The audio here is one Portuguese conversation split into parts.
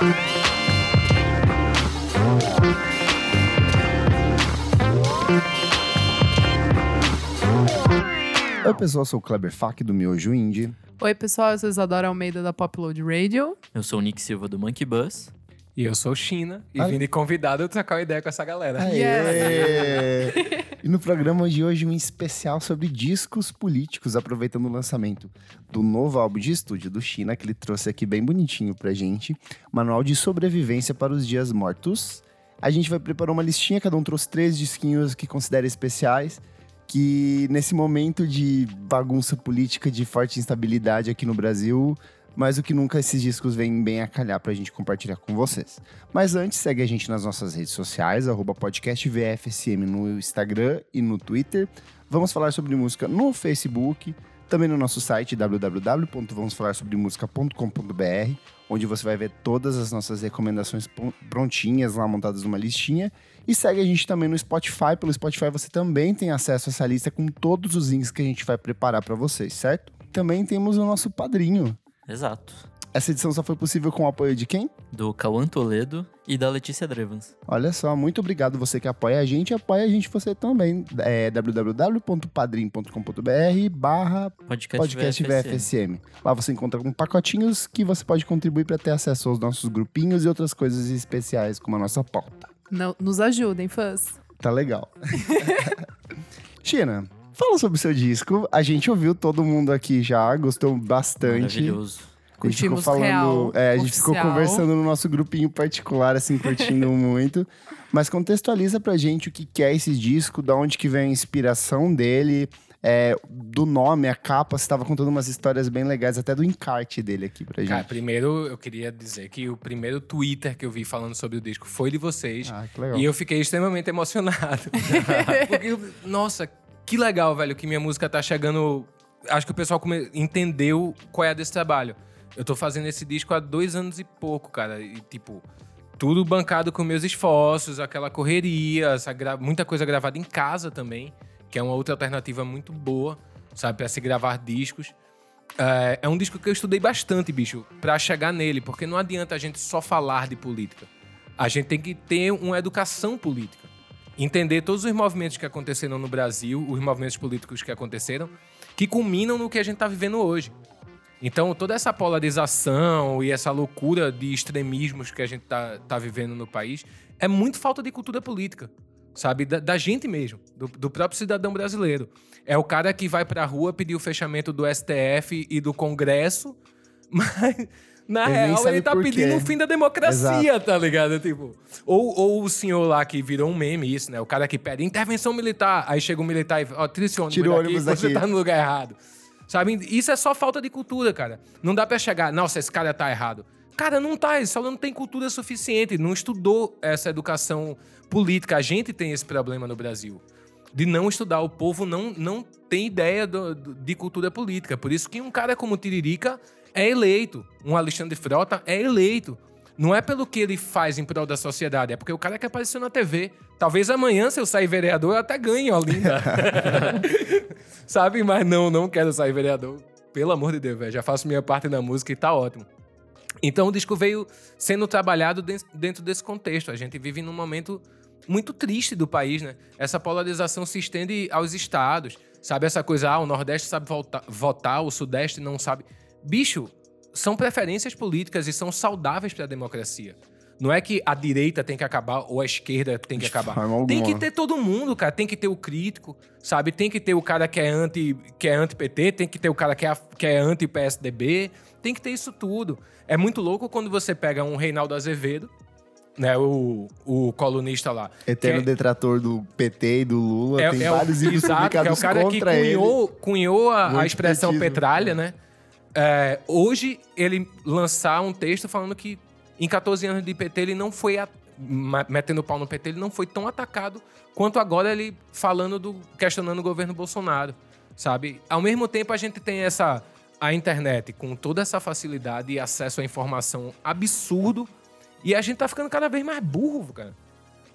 Oi, pessoal, eu sou o Kleber Fak do Miojo Indie. Oi, pessoal, eu sou Isadora Almeida da Popload Radio. Eu sou o Nick Silva do Monkey Bus. E eu sou China e vim de convidado a trocar uma ideia com essa galera. Aê! e no programa de hoje, um especial sobre discos políticos, aproveitando o lançamento do novo álbum de estúdio do China, que ele trouxe aqui bem bonitinho pra gente. Manual de sobrevivência para os dias mortos. A gente vai preparar uma listinha, cada um trouxe três disquinhos que considera especiais. Que nesse momento de bagunça política, de forte instabilidade aqui no Brasil, mais do que nunca esses discos vêm bem a calhar pra gente compartilhar com vocês. Mas antes, segue a gente nas nossas redes sociais, podcastvfsm no Instagram e no Twitter. Vamos falar sobre música no Facebook, também no nosso site www.vamosfalarsobremusica.com.br, onde você vai ver todas as nossas recomendações pron- prontinhas lá montadas numa listinha. E segue a gente também no Spotify. Pelo Spotify você também tem acesso a essa lista com todos os links que a gente vai preparar para vocês, certo? Também temos o nosso padrinho. Exato. Essa edição só foi possível com o apoio de quem? Do Cauã Toledo e da Letícia Drevans. Olha só, muito obrigado você que apoia a gente, apoia a gente você também. É www.padrim.com.br barra Podcast, podcast VFSM. Lá você encontra com pacotinhos que você pode contribuir para ter acesso aos nossos grupinhos e outras coisas especiais, como a nossa pauta. Não- nos ajudem, fãs. Tá legal. China, fala sobre o seu disco. A gente ouviu todo mundo aqui já, gostou bastante. Maravilhoso. A gente ficou Curtimos falando, real, é, a gente ficou conversando no nosso grupinho particular, assim, curtindo muito. Mas contextualiza pra gente o que que é esse disco, da onde que vem a inspiração dele, é, do nome, a capa. Você estava contando umas histórias bem legais, até do encarte dele aqui pra gente. Cara, primeiro eu queria dizer que o primeiro Twitter que eu vi falando sobre o disco foi de vocês. Ah, que legal. E eu fiquei extremamente emocionado. Porque, nossa, que legal, velho, que minha música tá chegando. Acho que o pessoal come- entendeu qual é a desse trabalho. Eu tô fazendo esse disco há dois anos e pouco, cara. E, tipo, tudo bancado com meus esforços, aquela correria, gra- muita coisa gravada em casa também, que é uma outra alternativa muito boa, sabe, pra se gravar discos. É, é um disco que eu estudei bastante, bicho, pra chegar nele, porque não adianta a gente só falar de política. A gente tem que ter uma educação política. Entender todos os movimentos que aconteceram no Brasil, os movimentos políticos que aconteceram, que culminam no que a gente tá vivendo hoje. Então, toda essa polarização e essa loucura de extremismos que a gente tá, tá vivendo no país é muito falta de cultura política, sabe? Da, da gente mesmo, do, do próprio cidadão brasileiro. É o cara que vai pra rua pedir o fechamento do STF e do Congresso, mas na Ele real ele tá pedindo quê. o fim da democracia, tá ligado? Tipo, ou, ou o senhor lá que virou um meme, isso, né? O cara que pede intervenção militar, aí chega um militar e ó, tira esse ônibus Tira o daqui, ônibus você daqui. tá no lugar errado. Sabe? Isso é só falta de cultura, cara. Não dá pra chegar, nossa, esse cara tá errado. Cara, não tá, ele só não tem cultura suficiente, não estudou essa educação política. A gente tem esse problema no Brasil. De não estudar, o povo não, não tem ideia do- de cultura política. Por isso que um cara como Tiririca é eleito, um Alexandre Frota é eleito. Não é pelo que ele faz em prol da sociedade, é porque o cara que apareceu na TV. Talvez amanhã, se eu sair vereador, eu até ganhe, Olinda. Sabe? Mas não, não quero sair vereador. Pelo amor de Deus, velho. Já faço minha parte na música e tá ótimo. Então o disco veio sendo trabalhado den- dentro desse contexto. A gente vive num momento muito triste do país, né? Essa polarização se estende aos estados. Sabe essa coisa, ah, o Nordeste sabe volta- votar, o Sudeste não sabe. Bicho, são preferências políticas e são saudáveis para a democracia. Não é que a direita tem que acabar ou a esquerda tem que acabar. Tem que ter todo mundo, cara. Tem que ter o crítico, sabe? Tem que ter o cara que é anti que é anti-PT, tem que ter o cara que é, que é anti-PSDB. Tem que ter isso tudo. É muito louco quando você pega um Reinaldo Azevedo, né? O, o colunista lá. Eterno é- detrator do PT e do Lula. é, tem é o, vários livros exato, que é o cara que contra ele. cunhou, cunhou a, O a expressão petralha, né? É, hoje, ele lançar um texto falando que em 14 anos de PT ele não foi a- metendo pau no PT, ele não foi tão atacado quanto agora ele falando do questionando o governo Bolsonaro, sabe? Ao mesmo tempo a gente tem essa a internet com toda essa facilidade e acesso à informação absurdo e a gente tá ficando cada vez mais burro, cara.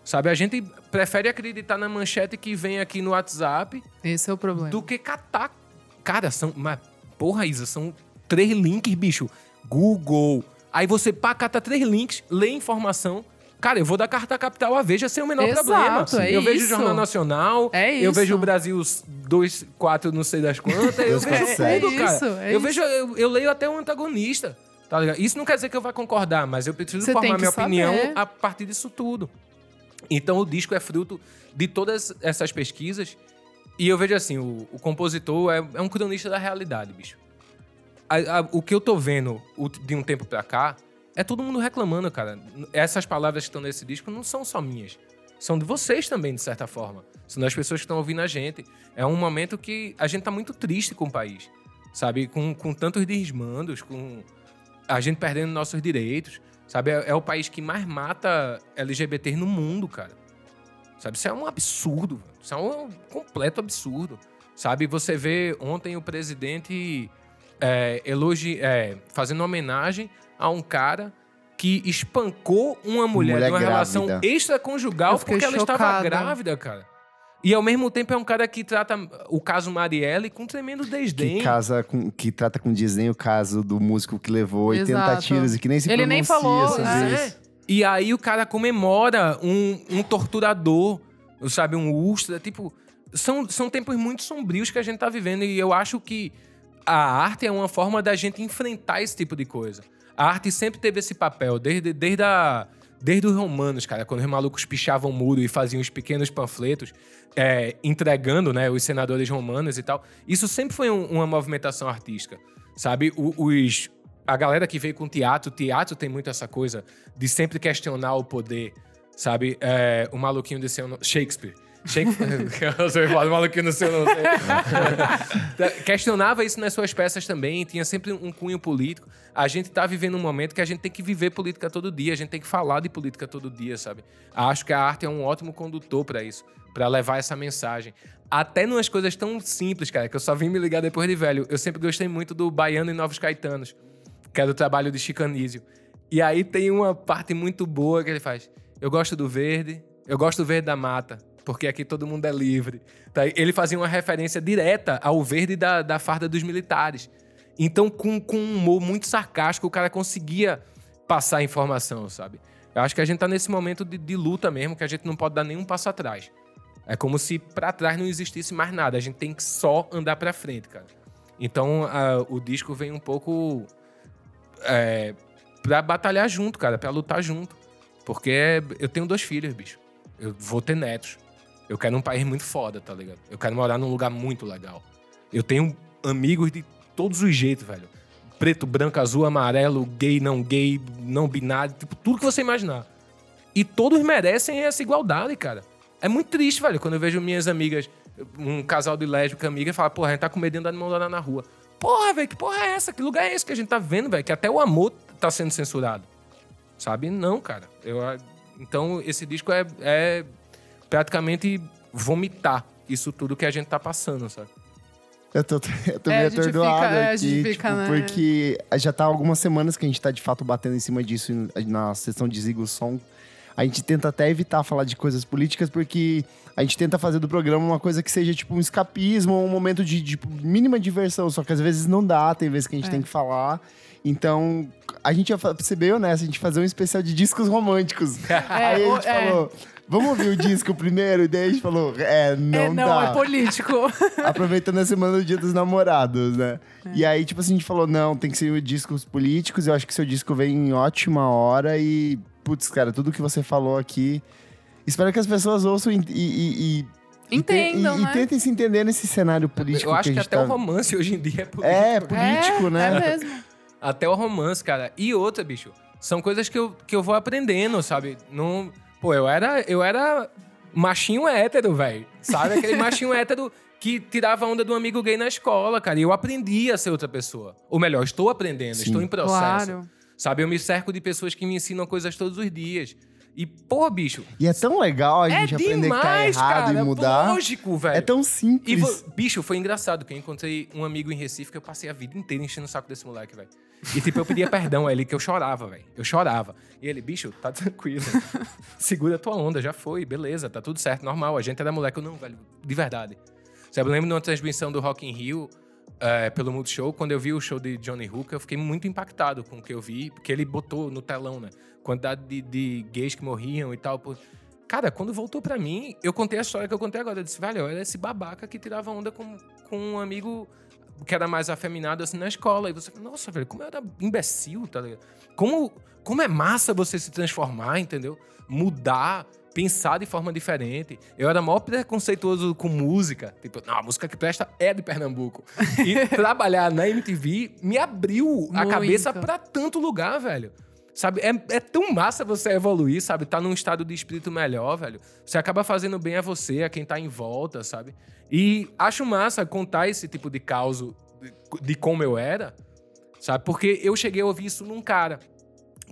Sabe, a gente prefere acreditar na manchete que vem aqui no WhatsApp Esse é o problema. do que catar. Cara, são. Mas, porra, Isa, são três links, bicho. Google, Aí você pá, cata três links, lê informação. Cara, eu vou da Carta Capital à Veja sem o menor Exato, problema. é eu vejo o isso. Jornal Nacional, É eu isso. vejo o Brasil 2, 4, não sei das quantas, eu vejo sete. tudo, É cara. isso, é eu, isso. vejo, eu, eu leio até o antagonista. Tá ligado? Isso não quer dizer que eu vá concordar, mas eu preciso Você formar minha saber. opinião a partir disso tudo. Então o disco é fruto de todas essas pesquisas. E eu vejo assim, o, o compositor é, é um cronista da realidade, bicho. A- a- o que eu tô vendo de um tempo pra cá é todo mundo reclamando, cara. Essas palavras que estão nesse disco não são só minhas. São de vocês também, de certa forma. São das pessoas que estão ouvindo a gente. É um momento que a gente tá muito triste com o país. Sabe? Com, com tantos desmandos, com a gente perdendo nossos direitos. Sabe? É, é o país que mais mata LGBT no mundo, cara. Sabe? Isso é um absurdo. Isso é um completo absurdo. Sabe? Você vê ontem o presidente é, elogi, é, fazendo homenagem a um cara que espancou uma mulher, Mulher numa relação grávida. extraconjugal Eu fiquei porque ela estava grávida, cara. E ao mesmo tempo é um cara que trata o caso Marielle com tremendo desdém. Que, casa com, que trata com desdém o caso do músico que levou 80 Exato. tiros e que nem se Ele nem pronuncia falou, sobre é. isso. E aí o cara comemora um, um torturador, sabe, um ustra, tipo, são, são tempos muito sombrios que a gente tá vivendo e eu acho que a arte é uma forma da gente enfrentar esse tipo de coisa. A arte sempre teve esse papel, desde, desde, a, desde os romanos, cara, quando os malucos pichavam muro e faziam os pequenos panfletos, é, entregando, né, os senadores romanos e tal. Isso sempre foi um- uma movimentação artística, sabe? O- os, a galera que veio com teatro, teatro tem muito essa coisa de sempre questionar o poder, sabe? É, o maluquinho de nome, Shakespeare. Eu falo maluquinho do seu nome. Questionava isso nas suas peças também, tinha sempre um cunho político. A gente tá vivendo um momento que a gente tem que viver política todo dia, a gente tem que falar de política todo dia, sabe? Acho que a arte é um ótimo condutor para isso, para levar essa mensagem. Até numas coisas tão simples, cara, que eu só vim me ligar depois de velho. Eu sempre gostei muito do Baiano e Novos Caetanos, que é do trabalho de Chicanísio. E aí tem uma parte muito boa que ele faz. Eu gosto do verde, eu gosto do verde da mata, porque aqui todo mundo é livre. Tá? Ele fazia uma referência direta ao verde da, da farda dos militares. Então, com, com um humor muito sarcástico, o cara conseguia passar informação, sabe? Eu acho que a gente tá nesse momento de, de luta mesmo, que a gente não pode dar nenhum passo atrás. É como se pra trás não existisse mais nada. A gente tem que só andar pra frente, cara. Então, a- o disco vem um pouco é, pra batalhar junto, cara, pra lutar junto. Porque eu tenho dois filhos, bicho. Eu vou ter netos. Eu quero um país muito foda, tá ligado? Eu quero morar num lugar muito legal. Eu tenho amigos de todos os jeitos, velho. Preto, branco, azul, amarelo, gay, não gay, não binário, tipo, tudo que você imaginar. E todos merecem essa igualdade, cara. É muito triste, velho, quando eu vejo minhas amigas, um casal de lésbica amiga, e fala, porra, a gente tá com medo de andar de mão dada na rua. Porra, velho, que porra é essa? Que lugar é esse que a gente tá vendo, velho? Que até o amor tá sendo censurado. Sabe? Não, cara. Eu, então, esse disco é, é praticamente vomitar isso tudo que a gente tá passando, sabe? Eu tô, eu tô É, meio atordoado fica- é, a aqui, gente fica, tipo, né? porque já tá algumas semanas que a gente tá de fato batendo em cima disso na sessão de Zigo Som. A gente tenta até evitar falar de coisas políticas, porque a gente tenta fazer do programa uma coisa que seja tipo um escapismo, um momento de tipo, mínima diversão, só que às vezes não dá, tem vezes que a gente É. tem que falar. Então, a gente bem honesto, a gente fazer um especial de discos românticos. Aí a o- gente é. falou, vamos ouvir o disco primeiro? E daí a gente falou, é, não, é, não, dá é político. aproveitando a semana do Dia dos Namorados, né? É. E aí, tipo assim, a gente falou, não, tem que ser discos políticos. Eu acho que seu disco vem em ótima hora e, putz, cara, tudo que você falou aqui. Espero que as pessoas ouçam e. e- e- e- Entendam, e, e né? tentem se entender nesse cenário político. Eu acho que, a gente até tá... o romance hoje em dia é político. É, político, é, né? É mesmo. Até o romance, cara. E outra, bicho, são coisas que eu, que eu vou aprendendo, sabe? Não, pô, eu era, eu era machinho hétero, velho. Sabe? Aquele machinho hétero que tirava onda do amigo gay na escola, cara. E eu aprendi a ser outra pessoa. Ou melhor, estou aprendendo, Sim. estou em processo. Claro. Sabe? Eu me cerco de pessoas que me ensinam coisas todos os dias. E, pô, bicho, E é tão legal a é gente aprender demais, que tá errado cara. e mudar. Lógico, velho. É tão E, simples. vo- bicho, foi engraçado que eu encontrei um amigo em Recife que eu passei a vida inteira enchendo o saco desse moleque, velho. E, tipo, eu pedia perdão a ele, que eu chorava, velho. Eu chorava. E ele, bicho, tá tranquilo. Segura a tua onda, já foi, beleza, tá tudo certo, normal. A gente era moleque. Eu, não, velho, de verdade. Sabe, eu lembro de uma transmissão do Rock in Rio, é, pelo Multishow, quando eu vi o show de Johnny Hooker, eu fiquei muito impactado com o que eu vi, porque ele botou no telão, né? Quantidade de, de gays que morriam e tal. pô. Cara, quando voltou pra mim, eu contei a história que eu contei agora. Eu disse, velho, era esse babaca que tirava onda com, com um amigo que era mais afeminado assim na escola. E você fala, nossa, velho, como eu era imbecil, tá ligado? Como, como é massa você se transformar, entendeu? Mudar, pensar de forma diferente. Eu era maior preconceituoso com música. Tipo, não, a música que presta é de Pernambuco. E trabalhar na MTV me abriu a Muito. cabeça pra tanto lugar, velho. Sabe, é, é tão massa você evoluir, sabe? Tá num estado de espírito melhor, velho. Você acaba fazendo bem a você, a quem tá em volta, sabe? E acho massa contar esse tipo de caos de, de como eu era, sabe? Porque eu cheguei a ouvir isso num cara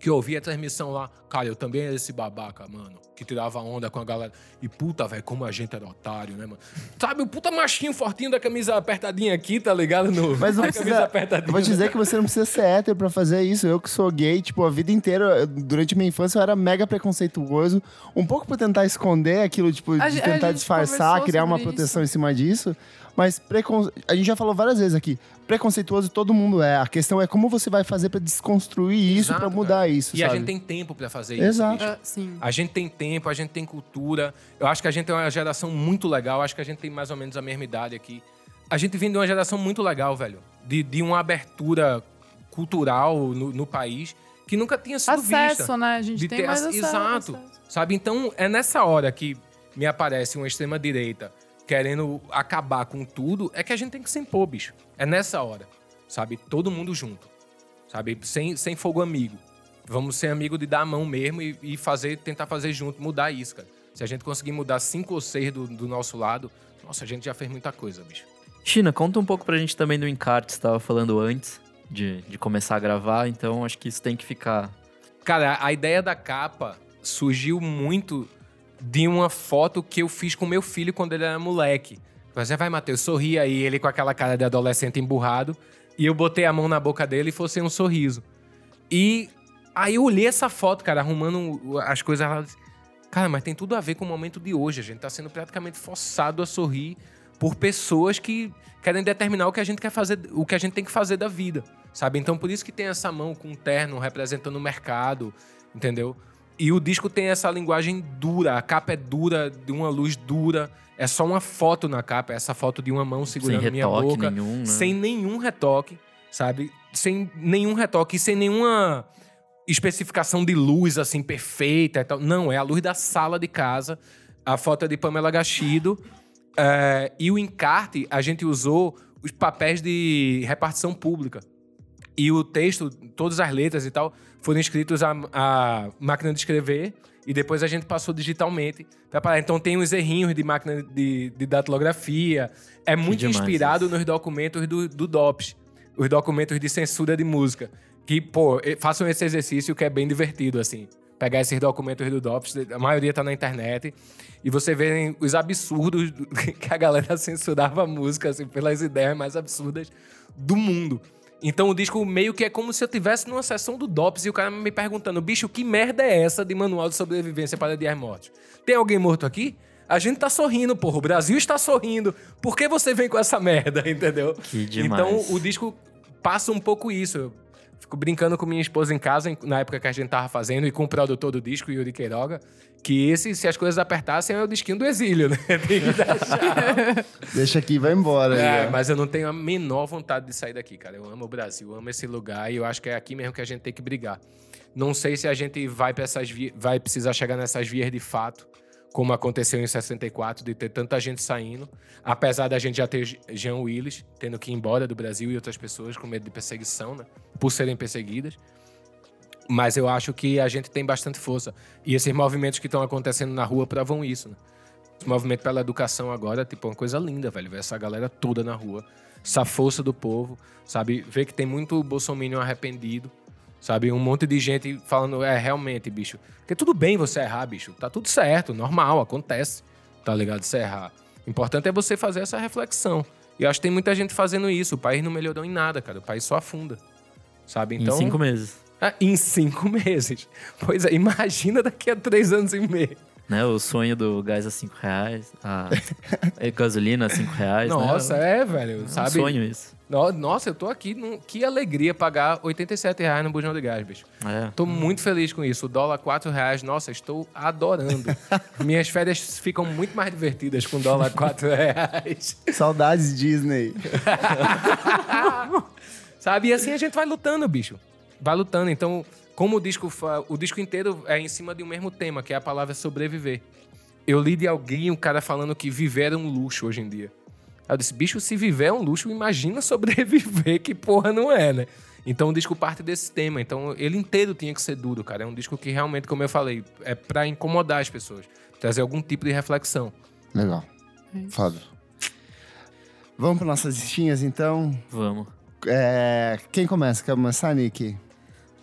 que eu ouvi a transmissão lá. Cara, eu também era esse babaca, mano. Que tirava onda com a galera. E puta, velho, como a gente era otário, né, mano? Sabe, o puta machinho fortinho da camisa apertadinha aqui, tá ligado? No, Mas não precisa. apertadinha. Eu vou te dizer que você não precisa ser hétero pra fazer isso. Eu que sou gay, tipo, a vida inteira, eu- durante minha infância, eu era mega preconceituoso. Um pouco por tentar esconder aquilo, tipo, A de tentar disfarçar, criar uma proteção em cima disso. Mas precon... a gente já falou várias vezes aqui. Preconceituoso todo mundo é. A questão é como você vai fazer pra desconstruir isso, Exato, pra mudar cara. isso. E a sabe? gente tem tempo pra fazer isso. Exato. Ah, sim. A gente tem tempo, a gente tem cultura. Eu acho que a gente é uma geração muito legal. Acho que a gente tem mais ou menos a mesma idade aqui. A gente vem de uma geração muito legal, velho. De, de uma abertura cultural no, no país que nunca tinha sido Acesso, vista. né? A gente De tem ter mais ac- acesso. Exato. acesso. Sabe? Então, é nessa hora que me aparece uma extrema-direita querendo acabar com tudo, é que a gente tem que se impor, bicho. É nessa hora. Sabe? Todo mundo junto. Sabe? Sem, sem fogo amigo. Vamos ser amigo de dar a mão mesmo e, e fazer, tentar fazer junto, mudar isso, cara. Se a gente conseguir mudar cinco ou seis do, do nosso lado, nossa, a gente já fez muita coisa, bicho. China, conta um pouco pra gente também do encarte, você tava falando antes de, de começar a gravar, então acho que isso tem que ficar. Cara, a ideia da capa surgiu muito de uma foto que eu fiz com meu filho quando ele era moleque. Você vai, Matheus, sorri aí, ele com aquela cara de adolescente emburrado. E eu botei a mão na boca dele e fosse um sorriso. E aí eu olhei essa foto, cara, arrumando as coisas lá. Cara, mas tem tudo a ver com o momento de hoje. A gente tá sendo praticamente forçado a sorrir por pessoas que querem determinar o que a gente quer fazer, o que a gente tem que fazer da vida, sabe? Então por isso que tem essa mão com um terno representando o mercado, entendeu? E o disco tem essa linguagem dura, a capa é dura, de uma luz dura. É só uma foto na capa, é essa foto de uma mão Sem segurando minha retoque boca nenhum, né? sem nenhum retoque, sabe? Sem nenhum retoque, sem nenhuma especificação de luz assim perfeita e tal. Não, é a luz da sala de casa. A foto é de Pamela Gachido. é, e o encarte, a gente usou os papéis de repartição pública. E o texto, todas as letras e tal, foram escritos à, à máquina de escrever e depois a gente passou digitalmente. pra parar. Então tem uns errinhos de máquina de, de datilografia. É muito inspirado isso. nos documentos do, do DOPS, os documentos de censura de música. Que, pô, façam esse exercício que é bem divertido, assim. Pegar esses documentos do DOPS, a maioria tá na internet, e você vê os absurdos do- que a galera censurava a música, assim, pelas ideias mais absurdas do mundo. Então o disco meio que é como se eu tivesse numa sessão do DOPS e o cara me perguntando, bicho, que merda é essa de manual de sobrevivência para dias mortos? Tem alguém morto aqui? A gente tá sorrindo, porra. O Brasil está sorrindo. Por que você vem com essa merda, entendeu? Que demais. Então o disco passa um pouco isso. Fico brincando com minha esposa em casa, na época que a gente tava fazendo, e com o produtor do disco, Yuri Queiroga, que esse, se as coisas apertassem, é o disquinho do exílio, né? Deixa aqui e vai embora. É, mas eu não tenho a menor vontade de sair daqui, cara. Eu amo o Brasil, amo esse lugar e eu acho que é aqui mesmo que a gente tem que brigar. Não sei se a gente vai, pra essas vi- vai precisar chegar nessas vias de fato, como aconteceu em 64, de ter tanta gente saindo. Apesar da gente já ter Jean Willis tendo que ir embora do Brasil e outras pessoas com medo de perseguição, né? Por serem perseguidas. Mas eu acho que a gente tem bastante força. E esses movimentos que estão acontecendo na rua provam isso, né? Esse movimento pela educação agora, tipo, é uma coisa linda, velho. Ver essa galera toda na rua. Essa força do povo, sabe? Ver que tem muito bolsominion arrependido, sabe? Um monte de gente falando, é, realmente, bicho. Porque tudo bem você errar, bicho. Tá tudo certo, normal, acontece. Tá ligado? Você errar. O importante é você fazer essa reflexão. E eu acho que tem muita gente fazendo isso. O país não melhorou em nada, cara. O país só afunda. Sabe? Então, Em cinco meses. ah, em cinco meses. Pois é, imagina daqui a três anos e meio. Né? O sonho do gás a 5 reais, a gasolina a 5 reais. né? Nossa, é, velho. É um sabe? sonho isso. No- Nossa, eu tô aqui. num- Que alegria pagar 87 reais no bujão de gás, bicho. É. Tô muito feliz com isso. O dólar 4 reais, nossa, estou adorando. Minhas férias ficam muito mais divertidas com dólar 4 reais. Saudades Disney. Sabe? E assim a gente vai lutando, bicho. Vai lutando. Então, como o disco, o disco inteiro é em cima de um mesmo tema, que é a palavra sobreviver. Eu li de alguém, um cara falando que viver é um luxo hoje em dia. Aí Eu disse, bicho, se viver é um luxo, imagina sobreviver, que porra não é, né? Então o disco parte desse tema. Então ele inteiro tinha que ser duro, cara. É um disco que realmente, como eu falei, é pra incomodar as pessoas. Trazer algum tipo de reflexão. Legal. É. Foda. Vamos para nossas listinhas, então. Vamos. É, Quem começa? Quer começar, Nick?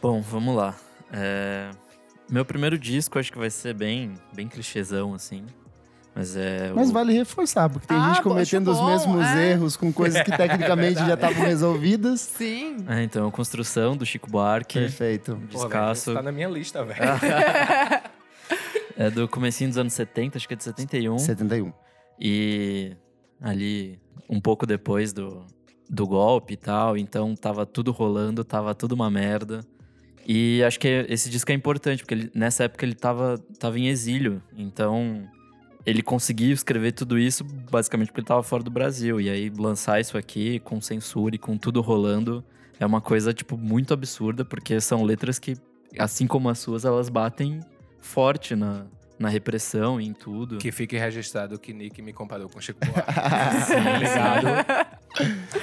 Bom, vamos lá. É, Meu primeiro disco acho que vai ser bem, bem clichêzão, assim. Mas é. Mas o- vale reforçar, porque tem Ah, gente pô, cometendo os mesmos é. erros com coisas que tecnicamente já estavam resolvidas. Sim. É, então, construção do Chico Buarque. Perfeito. Descasso. isso tá na minha lista, velho. É do comecinho dos anos 70, acho que é de 71. 71. E ali, um pouco depois do, do golpe e tal, então tava tudo rolando, tava tudo uma merda. E acho que esse disco é importante, porque ele- nessa época ele tava, tava em exílio, então ele conseguiu escrever tudo isso basicamente porque ele tava fora do Brasil. E aí lançar isso aqui com censura e com tudo rolando é uma coisa, tipo, muito absurda, porque são letras que, assim como as suas, elas batem forte na, na repressão e em tudo. Que fique registrado que Nick me comparou com Chico Buarque. Sim, ligado?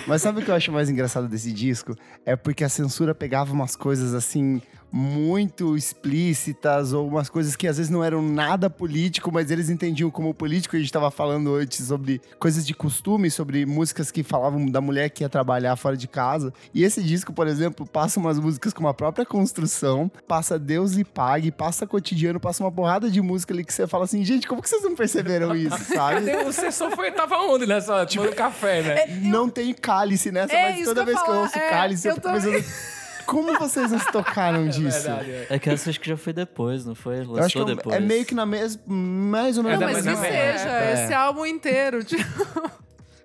Mas sabe o que eu acho mais engraçado desse disco? É porque a censura pegava umas coisas assim muito explícitas ou umas coisas que às vezes não eram nada político, mas eles entendiam como político. A gente estava falando antes sobre coisas de costume, sobre músicas que falavam da mulher que ia trabalhar fora de casa. E esse disco, por exemplo, passa umas músicas com uma própria construção, passa Deus e Pague, passa cotidiano, passa uma porrada de música ali que você fala assim, gente, como que vocês não perceberam isso, sabe? Cadê você só foi, tava onde nessa? Tomando café, né? Não tem cálice nessa, É mas toda que eu vez que eu ouço é, cálice, eu, eu fico pensando. Como vocês não se tocaram disso? Verdade, é. É que essa acho que já foi depois, não foi? Lançou eu acho que é- depois. é meio que na mesma. Mais ou menos É Não, mas que seja, é. esse álbum inteiro. Tipo,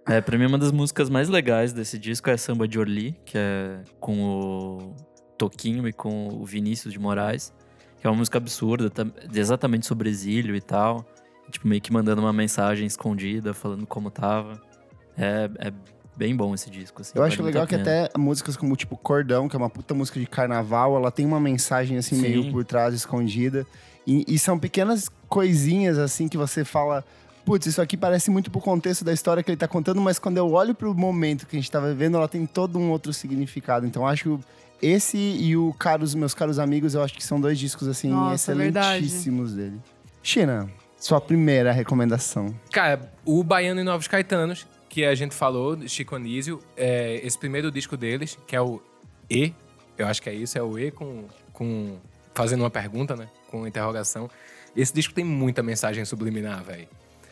É, pra mim, uma das músicas mais legais desse disco é Samba de Orly, que é com o Toquinho e com o Vinícius de Moraes, que é uma música absurda, tam- exatamente sobre exílio e tal. Tipo, meio que mandando uma mensagem escondida, falando como tava. É, é bem bom esse disco, assim. Eu acho legal que até músicas como tipo Cordão, que é uma puta música de carnaval, ela tem uma mensagem assim Sim. meio por trás, escondida. E, e são pequenas coisinhas assim que você fala. Putz, isso aqui parece muito pro contexto da história que ele tá contando, mas quando eu olho pro momento que a gente tá vivendo, ela tem todo um outro significado. Então eu acho que esse e o Caros, Meus Caros Amigos, eu acho que são dois discos assim Nossa, excelentíssimos dele. China, sua primeira recomendação. Cara, o Baiano e Novos Caetanos, que a gente falou, Chico Anísio, é esse primeiro disco deles, que é o E, eu acho que é isso, é o E com, com fazendo uma pergunta, né? Com interrogação. Esse disco tem muita mensagem subliminar, velho.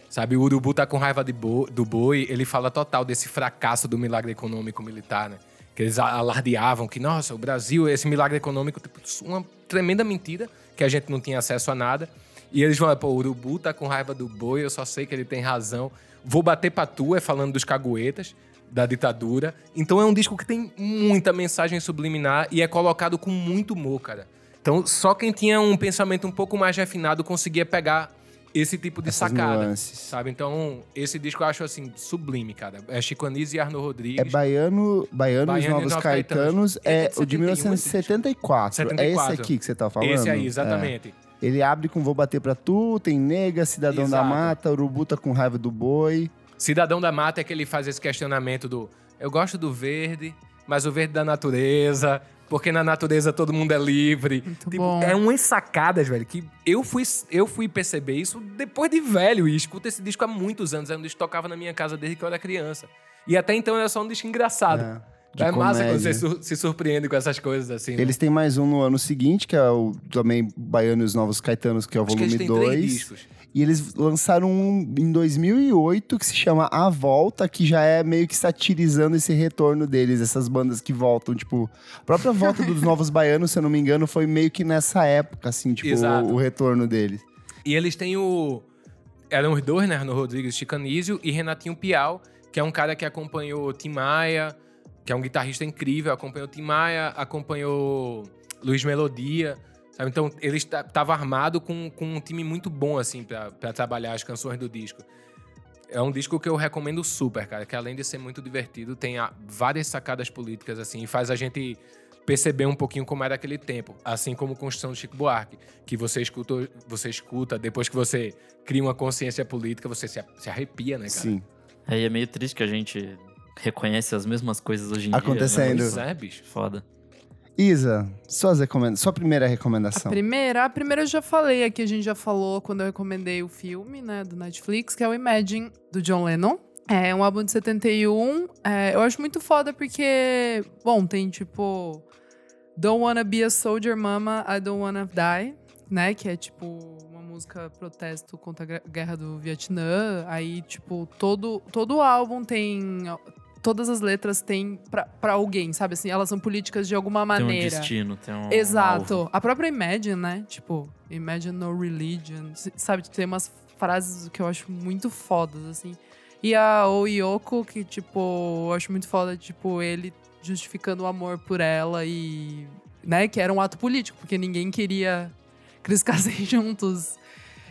Sabe, o Urubu tá com raiva bo- do boi, ele fala total desse fracasso do milagre econômico militar, né? Que eles alardeavam que, nossa, o Brasil, esse milagre econômico, tipo, uma tremenda mentira, que a gente não tinha acesso a nada. E eles vão, pô, o Urubu tá com raiva do boi, eu só sei que ele tem razão. Vou bater pra tu, é falando dos caguetas, da ditadura. Então é um disco que tem muita mensagem subliminar e é colocado com muito humor, cara. Então só quem tinha um pensamento um pouco mais refinado conseguia pegar esse tipo de Essas sacada. nuances. Sabe? Então, esse disco eu acho assim, sublime, cara. É Chico Anísio e Arno Rodrigues. É Baiano, Baiano, Baiano os Novos Novos Caetanos, Caetanos. É é o de 71 esse 1974. É 74. esse aqui que você tá falando? Esse aí, É. Ele abre com Vou Bater Pra Tu, tem Nega, Cidadão da Exato. Mata, Urubu tá com raiva do boi. Cidadão da Mata é que ele faz esse questionamento do eu gosto do verde, mas o verde da natureza, porque na natureza todo mundo é livre. Muito Tipo, bom. É umas sacadas, velho, que eu fui, eu fui perceber isso depois de velho e escuto esse disco há muitos anos. É um disco que tocava na minha casa desde que eu era criança. E até então era só um disco engraçado. É, de É, massa quando comédia. você sur- se surpreende com essas coisas assim. né? Eles têm mais um no ano seguinte, que é o também Baiano e os Novos Caetanos, que é o Acho volume têm três 2. discos. E eles lançaram um em 2008 que se chama A Volta, que já é meio que satirizando esse retorno deles, essas bandas que voltam, tipo, a própria volta dos Novos Baianos, se eu não me engano, foi meio que nessa época, assim, tipo, Exato. o, o retorno deles. E eles têm o. Eram os dois, né? Arno Rodrigues Chicanísio e Renatinho Pial, que é um cara que acompanhou Tim Maia, que é um guitarrista incrível, acompanhou Tim Maia, acompanhou Luiz Melodia. Sabe? Então, ele estava armado com, com um time muito bom, assim, para trabalhar as canções do disco. É um disco que eu recomendo super, cara, que além de ser muito divertido, tem várias sacadas políticas, assim, e faz a gente perceber um pouquinho como era aquele tempo. Assim como Construção do Chico Buarque, que você escuta, você escuta, depois que você cria uma consciência política, você se, se arrepia, né, cara? Sim. É, e é meio triste que a gente reconhece as mesmas coisas hoje em Acontecendo. dia. Pois é, bicho. Foda. Isa, suas recomenda sua primeira recomendação. A primeira, a primeira eu já falei aqui, a gente já falou quando eu recomendei o filme, né, do Netflix, que é o Imagine, do John Lennon. É um álbum de 71. É, eu acho muito foda porque, bom, tem tipo Don't Wanna Be a Soldier Mama, I Don't Wanna Die, né, que é tipo uma música protesto contra a guerra do Vietnã. Aí, tipo, todo, todo o álbum tem todas as letras têm para alguém, sabe? Assim, elas são políticas de alguma maneira. Tem um destino, tem um. Exato. alvo. A própria Imagine, né? Tipo, Imagine no religion. Sabe? Tem umas frases que eu acho muito fodas, assim. E a Oyoko, que, tipo, eu acho muito foda, tipo, ele justificando o amor por ela e. né? Que era um ato político, porque ninguém queria que eles ficassem juntos.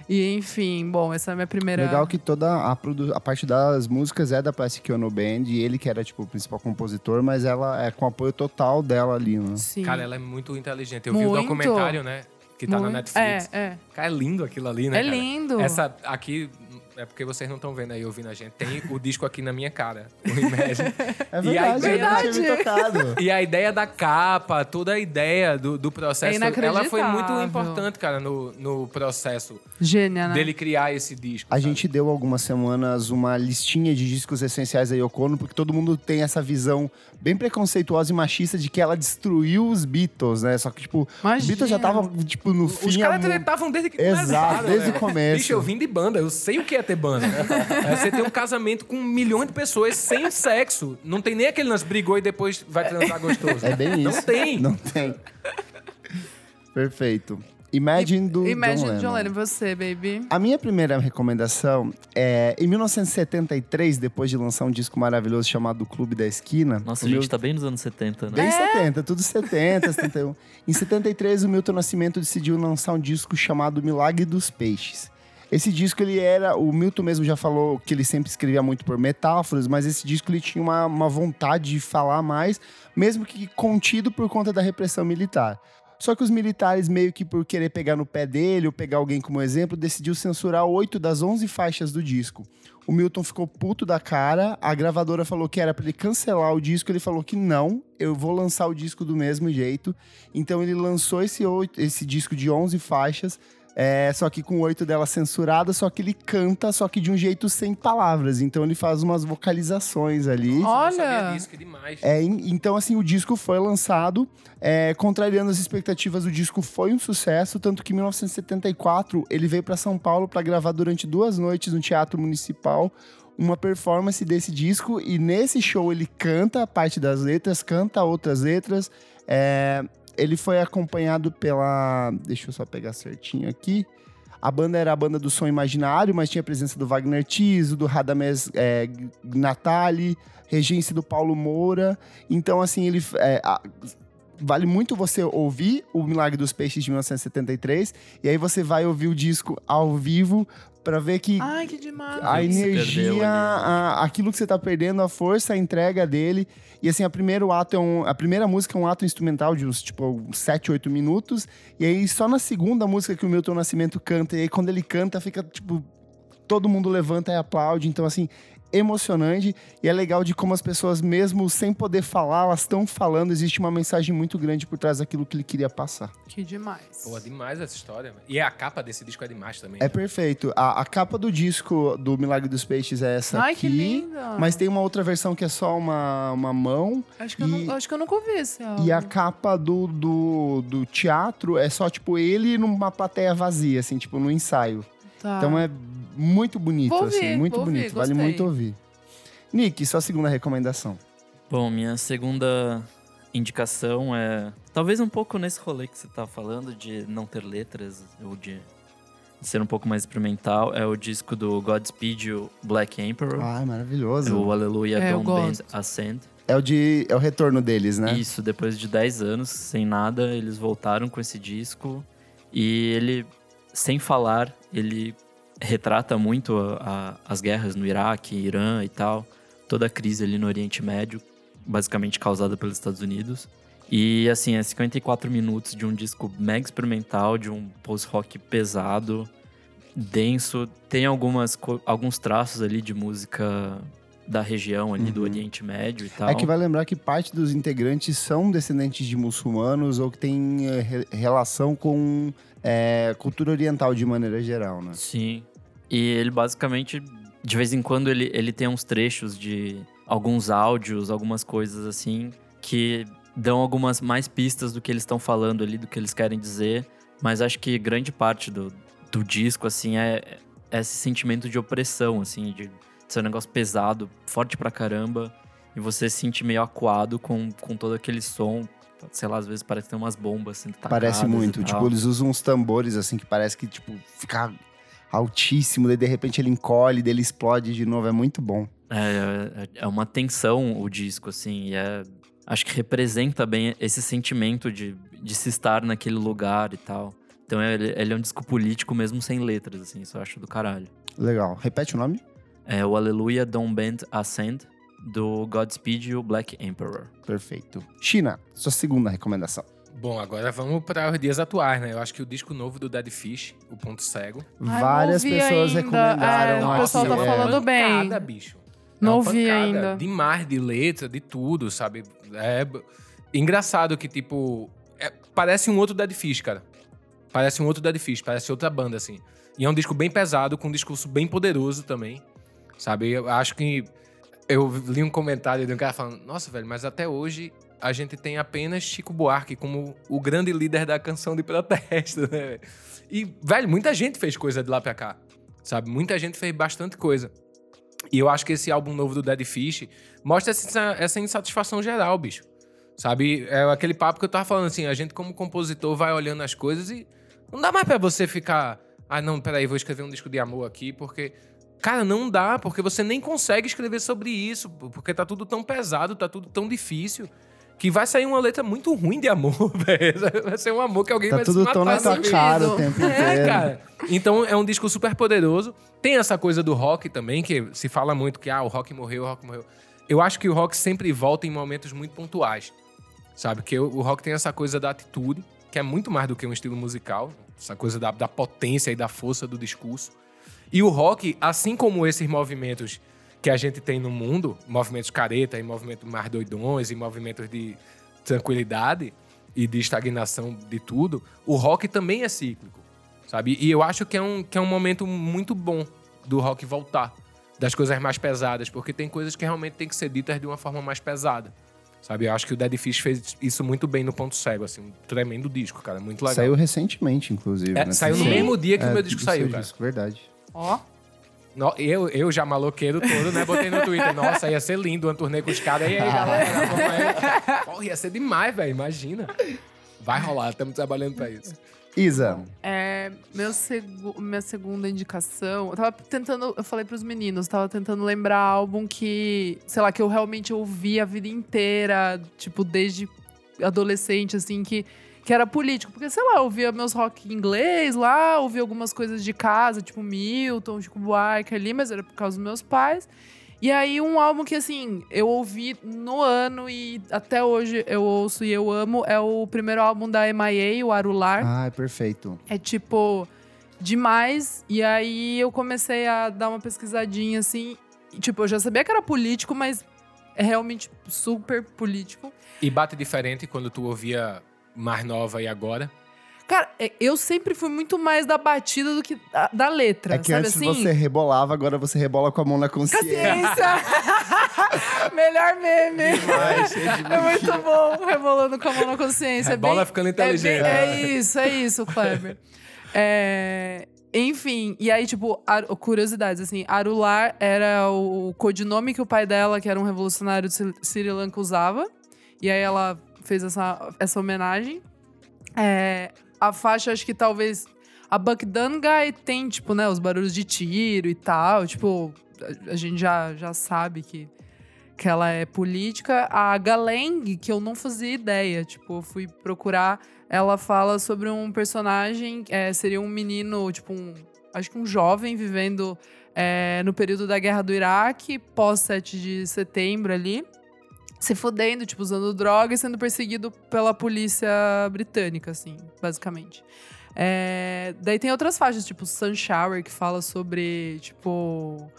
E enfim, bom, essa é a minha primeira. Legal que toda a, a parte das músicas é da Plastic Ono Band, e ele que era, tipo, o principal compositor, mas ela é com apoio total dela ali, né? Sim. Cara, ela é muito inteligente. Eu vi o Muito. documentário, né? Que tá na Muito- Netflix. É, é. Cara, é lindo aquilo ali, né? É cara? lindo. Essa aqui. É porque vocês não estão vendo aí ouvindo a gente. Tem o disco aqui na minha cara, o Imagine. É E a verdade, ideia- me tocado. E a ideia da capa, toda a ideia do, do processo, É ela foi muito importante, cara, no, no processo Gênia, né? dele criar esse disco. A sabe? gente deu algumas semanas uma listinha de discos essenciais da Yoko Ono, porque todo mundo tem essa visão bem preconceituosa e machista de que ela destruiu os Beatles, né? Só que, tipo, os Imagina. Beatles já estavam, tipo, no fim... Os caras tretavam desde que Exato, desde né? o começo. Bicho, eu vim de banda, eu sei o que é ter banda. É, Você tem um casamento com um milhão de pessoas sem sexo. Não tem nem aquele lance brigou e depois vai transar gostoso. É bem isso. Não tem. Não tem. Perfeito. Imagine do Imagine John John Lennon. Lennon, você, baby. A minha primeira recomendação é... Em 1973, depois de lançar um disco maravilhoso chamado Clube da Esquina... Nossa, o a gente Milton- tá bem nos anos 70, né? Bem 70, tudo 70, 71. Em 73, o Milton Nascimento decidiu lançar um disco chamado Milagre dos Peixes. Esse disco, ele era... O Milton mesmo já falou que ele sempre escrevia muito por metáforas, mas esse disco, ele tinha uma, uma vontade de falar mais, mesmo que contido por conta da repressão militar. Só que os militares, meio que por querer pegar no pé dele ou pegar alguém como exemplo, decidiu censurar oito das 11 faixas do disco. O Milton ficou puto da cara, a gravadora falou que era pra ele cancelar o disco, ele falou que não, eu vou lançar o disco do mesmo jeito. Então ele lançou esse, esse disco de 11 faixas, é, só que com oito delas censuradas, só que ele canta, só que de um jeito sem palavras. Então ele faz umas vocalizações ali. Olha! disso, que demais. É, então, assim, o disco foi lançado, é, contrariando as expectativas, o disco foi um sucesso, tanto que em 1974 ele veio para São Paulo para gravar durante duas noites no Teatro Municipal uma performance desse disco, e nesse show ele canta parte das letras, canta outras letras. É, ele foi acompanhado pela. Deixa eu só pegar certinho aqui. A banda era a banda do Som Imaginário, mas tinha a presença do Wagner Tiso, do Radamés é, Natali, regência do Paulo Moura. Então, assim, ele. é, a- vale muito você ouvir o Milagre dos Peixes de 1973, e aí você vai ouvir o disco ao vivo para ver que Ai, que demais. a energia, a- aquilo que você tá perdendo, a força, a entrega dele. E assim, a, primeiro ato é um- a primeira música é um ato instrumental de uns, tipo, 7, 8 minutos. E aí, só na segunda música que o Milton Nascimento canta, e aí quando ele canta, fica, tipo, todo mundo levanta e aplaude. Então, assim, emocionante. E é legal de como as pessoas, mesmo sem poder falar, elas estão falando. Existe uma mensagem muito grande por trás daquilo que ele queria passar. Que demais. Pô, demais essa história. E a capa desse disco é demais também. É perfeito. A, a capa do disco do Milagre dos Peixes é essa Ai, aqui. que linda. Mas tem uma outra versão que é só uma, uma mão. Acho que, eu e- não, acho que eu nunca ouvi esse álbum. E a capa do, do, do teatro é só, tipo, ele numa plateia vazia, assim, tipo, no ensaio. Tá. Então é muito bonito, Vou assim, ouvir, muito vou bonito. ouvir, vale gostei. muito ouvir. Nick, sua segunda recomendação. Bom, minha segunda indicação é. Talvez um pouco nesse rolê que você tá falando, de não ter letras, ou de ser um pouco mais experimental, é o disco do Godspeed You Black Emperor. Ah, maravilhoso. o Aleluia É, Don't Bend. Ascend. É o de é o retorno deles, né? Isso, depois de 10 anos, sem nada, eles voltaram com esse disco. E ele, sem falar, ele retrata muito a- a- as guerras no Iraque, Irã e tal. Toda a crise ali no Oriente Médio, basicamente causada pelos Estados Unidos. E assim, é 54 minutos de um disco mega experimental, de um post-rock pesado, denso. Tem algumas, alguns traços ali de música da região ali do Uhum. Oriente Médio e tal. É que vai lembrar que parte dos integrantes são descendentes de muçulmanos ou que tem eh, re- relação com eh, cultura oriental de maneira geral, né? Sim. E ele basicamente, de vez em quando, ele, ele tem uns trechos de alguns áudios, algumas coisas assim, que dão algumas mais pistas do que eles estão falando ali, do que eles querem dizer. Mas acho que grande parte do, do disco, assim, é, é esse sentimento de opressão, assim, de ser um negócio pesado, forte pra caramba. E você se sente meio acuado com, com todo aquele som. Sei lá, às vezes parece que tem umas bombas sendo tacadas Parece muito. Tipo, eles usam uns tambores assim que parece que, tipo, fica altíssimo, daí de repente ele encolhe, daí ele explode de novo. É muito bom. É, é- é uma tensão o disco, assim, e é, acho que representa bem esse sentimento de, de se estar naquele lugar e tal. Então ele, ele é um disco político mesmo sem letras, assim, isso eu acho do caralho. Legal. Repete o nome? É o Aleluia Don't Bend Ascend, do Godspeed You Black Emperor. Perfeito. China, sua segunda recomendação. Bom, agora vamos para os dias atuais, né? Eu acho que o disco novo do Dead Fish, O Ponto Cego. Ai, Várias pessoas ainda. recomendaram. É, o pessoal tá é. falando bem. pancada, bicho. Não É uma ouvi ainda. Demais de letra, de tudo, sabe? É engraçado que, tipo, é- parece um outro Dead Fish, cara. Parece um outro Dead Fish, parece outra banda, assim. E é um disco bem pesado, com um discurso bem poderoso também, sabe? Eu acho que... Eu li um comentário de um cara falando, nossa, velho, mas até hoje a gente tem apenas Chico Buarque como o grande líder da canção de protesto, né? E, velho, muita gente fez coisa de lá pra cá, sabe? Muita gente fez bastante coisa. E eu acho que esse álbum novo do Dead Fish mostra essa, essa insatisfação geral, bicho. Sabe? É aquele papo que eu tava falando assim, a gente como compositor vai olhando as coisas e não dá mais pra você ficar, ah, não, peraí, vou escrever um disco de amor aqui, porque cara, não dá, porque você nem consegue escrever sobre isso, porque tá tudo tão pesado, tá tudo tão difícil. Que vai sair uma letra muito ruim de amor, velho. Vai ser um amor que alguém Tá vai tudo se matar. tão na tua cara o tempo inteiro. É, cara. Então é um disco super poderoso. Tem essa coisa do rock também, que se fala muito que ah, o rock morreu, o rock morreu. Eu acho que o rock sempre volta em momentos muito pontuais. Sabe? Que o o rock tem essa coisa da atitude, que é muito mais do que um estilo musical. Essa coisa da, da potência e da força do discurso. E o rock, assim como esses movimentos que a gente tem no mundo, movimentos careta e movimentos mais doidões e movimentos de tranquilidade e de estagnação de tudo, o rock também é cíclico, sabe? E eu acho que é um, que é um momento muito bom do rock voltar, das coisas mais pesadas, porque tem coisas que realmente tem que ser ditas de uma forma mais pesada. Sabe, eu acho que o Dead Fish fez isso muito bem no Ponto Cego, assim, um tremendo disco, cara, muito legal. Saiu recentemente, inclusive. É, né? saiu no Sim. mesmo dia que É, o meu disco saiu, cara. disco, verdade. Ó. No- eu, eu já maloqueiro todo, né? Botei no Twitter. Nossa, ia ser lindo uma turnê com os caras. E aí, galera? Porra, ia ser demais, velho. Imagina. Vai rolar, estamos trabalhando pra isso. Isa, É, meu segu- minha segunda indicação. Eu tava tentando. Eu falei pros meninos, tava tentando lembrar álbum que, sei lá, que eu realmente ouvi a vida inteira, tipo, desde adolescente, assim, que, que era político. Porque, sei lá, eu ouvia meus rock em inglês lá, ouvia algumas coisas de casa, tipo Milton, Chico Buarque ali, mas era por causa dos meus pais. E aí, um álbum que, assim, eu ouvi no ano e até hoje eu ouço e eu amo é o primeiro álbum da MIA, o Arular. ah, perfeito. É tipo demais. E aí eu comecei a dar uma pesquisadinha assim. E, tipo, eu já sabia que era político, mas é realmente super político. E bate diferente quando tu ouvia mais nova e agora. Cara, é- eu sempre fui muito mais da batida do que da, da letra. É que sabe antes assim? você rebolava, agora você rebola com a mão na consciência. Consciência! Melhor meme. Demais, de É muito bom, rebolando com a mão na consciência. É Rebola bem- ficando é bem- inteligente. É, isso, é isso, Kleber. É, enfim, e aí, tipo, ar- curiosidades, assim, Arular era o codinome que o pai dela, que era um revolucionário de Sri Lanka, usava. E aí ela fez essa, essa homenagem. É, a faixa, acho que talvez A Buck Guy tem, tipo, né, os barulhos de tiro e tal. Tipo, a, a gente já, já sabe que, que ela é política. A Galeng, que eu não fazia ideia. Tipo, eu fui procurar. Ela fala sobre um personagem, é, seria um menino, tipo, um, acho que um jovem vivendo é, no período da guerra do Iraque, pós 7 de setembro ali se fudendo, tipo, usando droga e sendo perseguido pela polícia britânica, assim, basicamente. É, daí tem outras faixas, tipo Sun Shower, que fala sobre, tipo.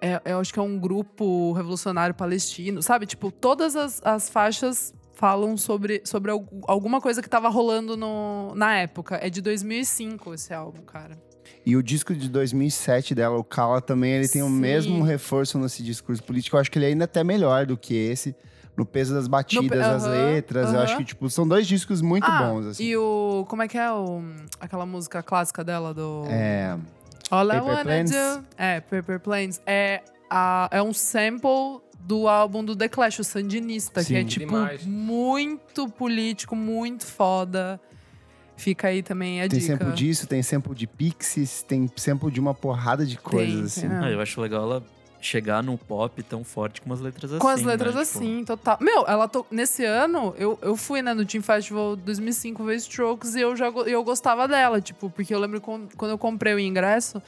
É, eu acho que é um grupo revolucionário palestino, sabe? Tipo, todas as, as faixas falam sobre, sobre alguma coisa que tava rolando no, na época. É de 2005 esse álbum, cara. E o disco de 2007 dela, o Kala, também ele tem Sim. o mesmo reforço nesse discurso político. Eu acho que ele é ainda até melhor do que esse no peso das batidas, no, das uh -huh, letras. Uh -huh. Eu acho que, tipo, são dois discos muito ah, bons, assim. E o. Como é que é o, aquela música clássica dela do. É. All Paper I Wanna Planes. Do. É, Paper Planes. É, a, é um sample do álbum do The Clash, o Sandinista, Sim. que é, tipo, Demais. muito político, muito foda. Fica aí também a tem dica. Tem sample disso, tem sample de Pixies, tem sample de uma porrada de coisas, tem, assim. É. Ah, eu acho legal ela chegar no pop tão forte com as letras assim. Com as letras né? Tipo, assim, tipo... total. Meu, ela to... nesse ano, eu, eu fui, né, no Team Festival 2005 ver Strokes e eu já eu gostava dela, tipo, porque eu lembro quando eu comprei o ingresso,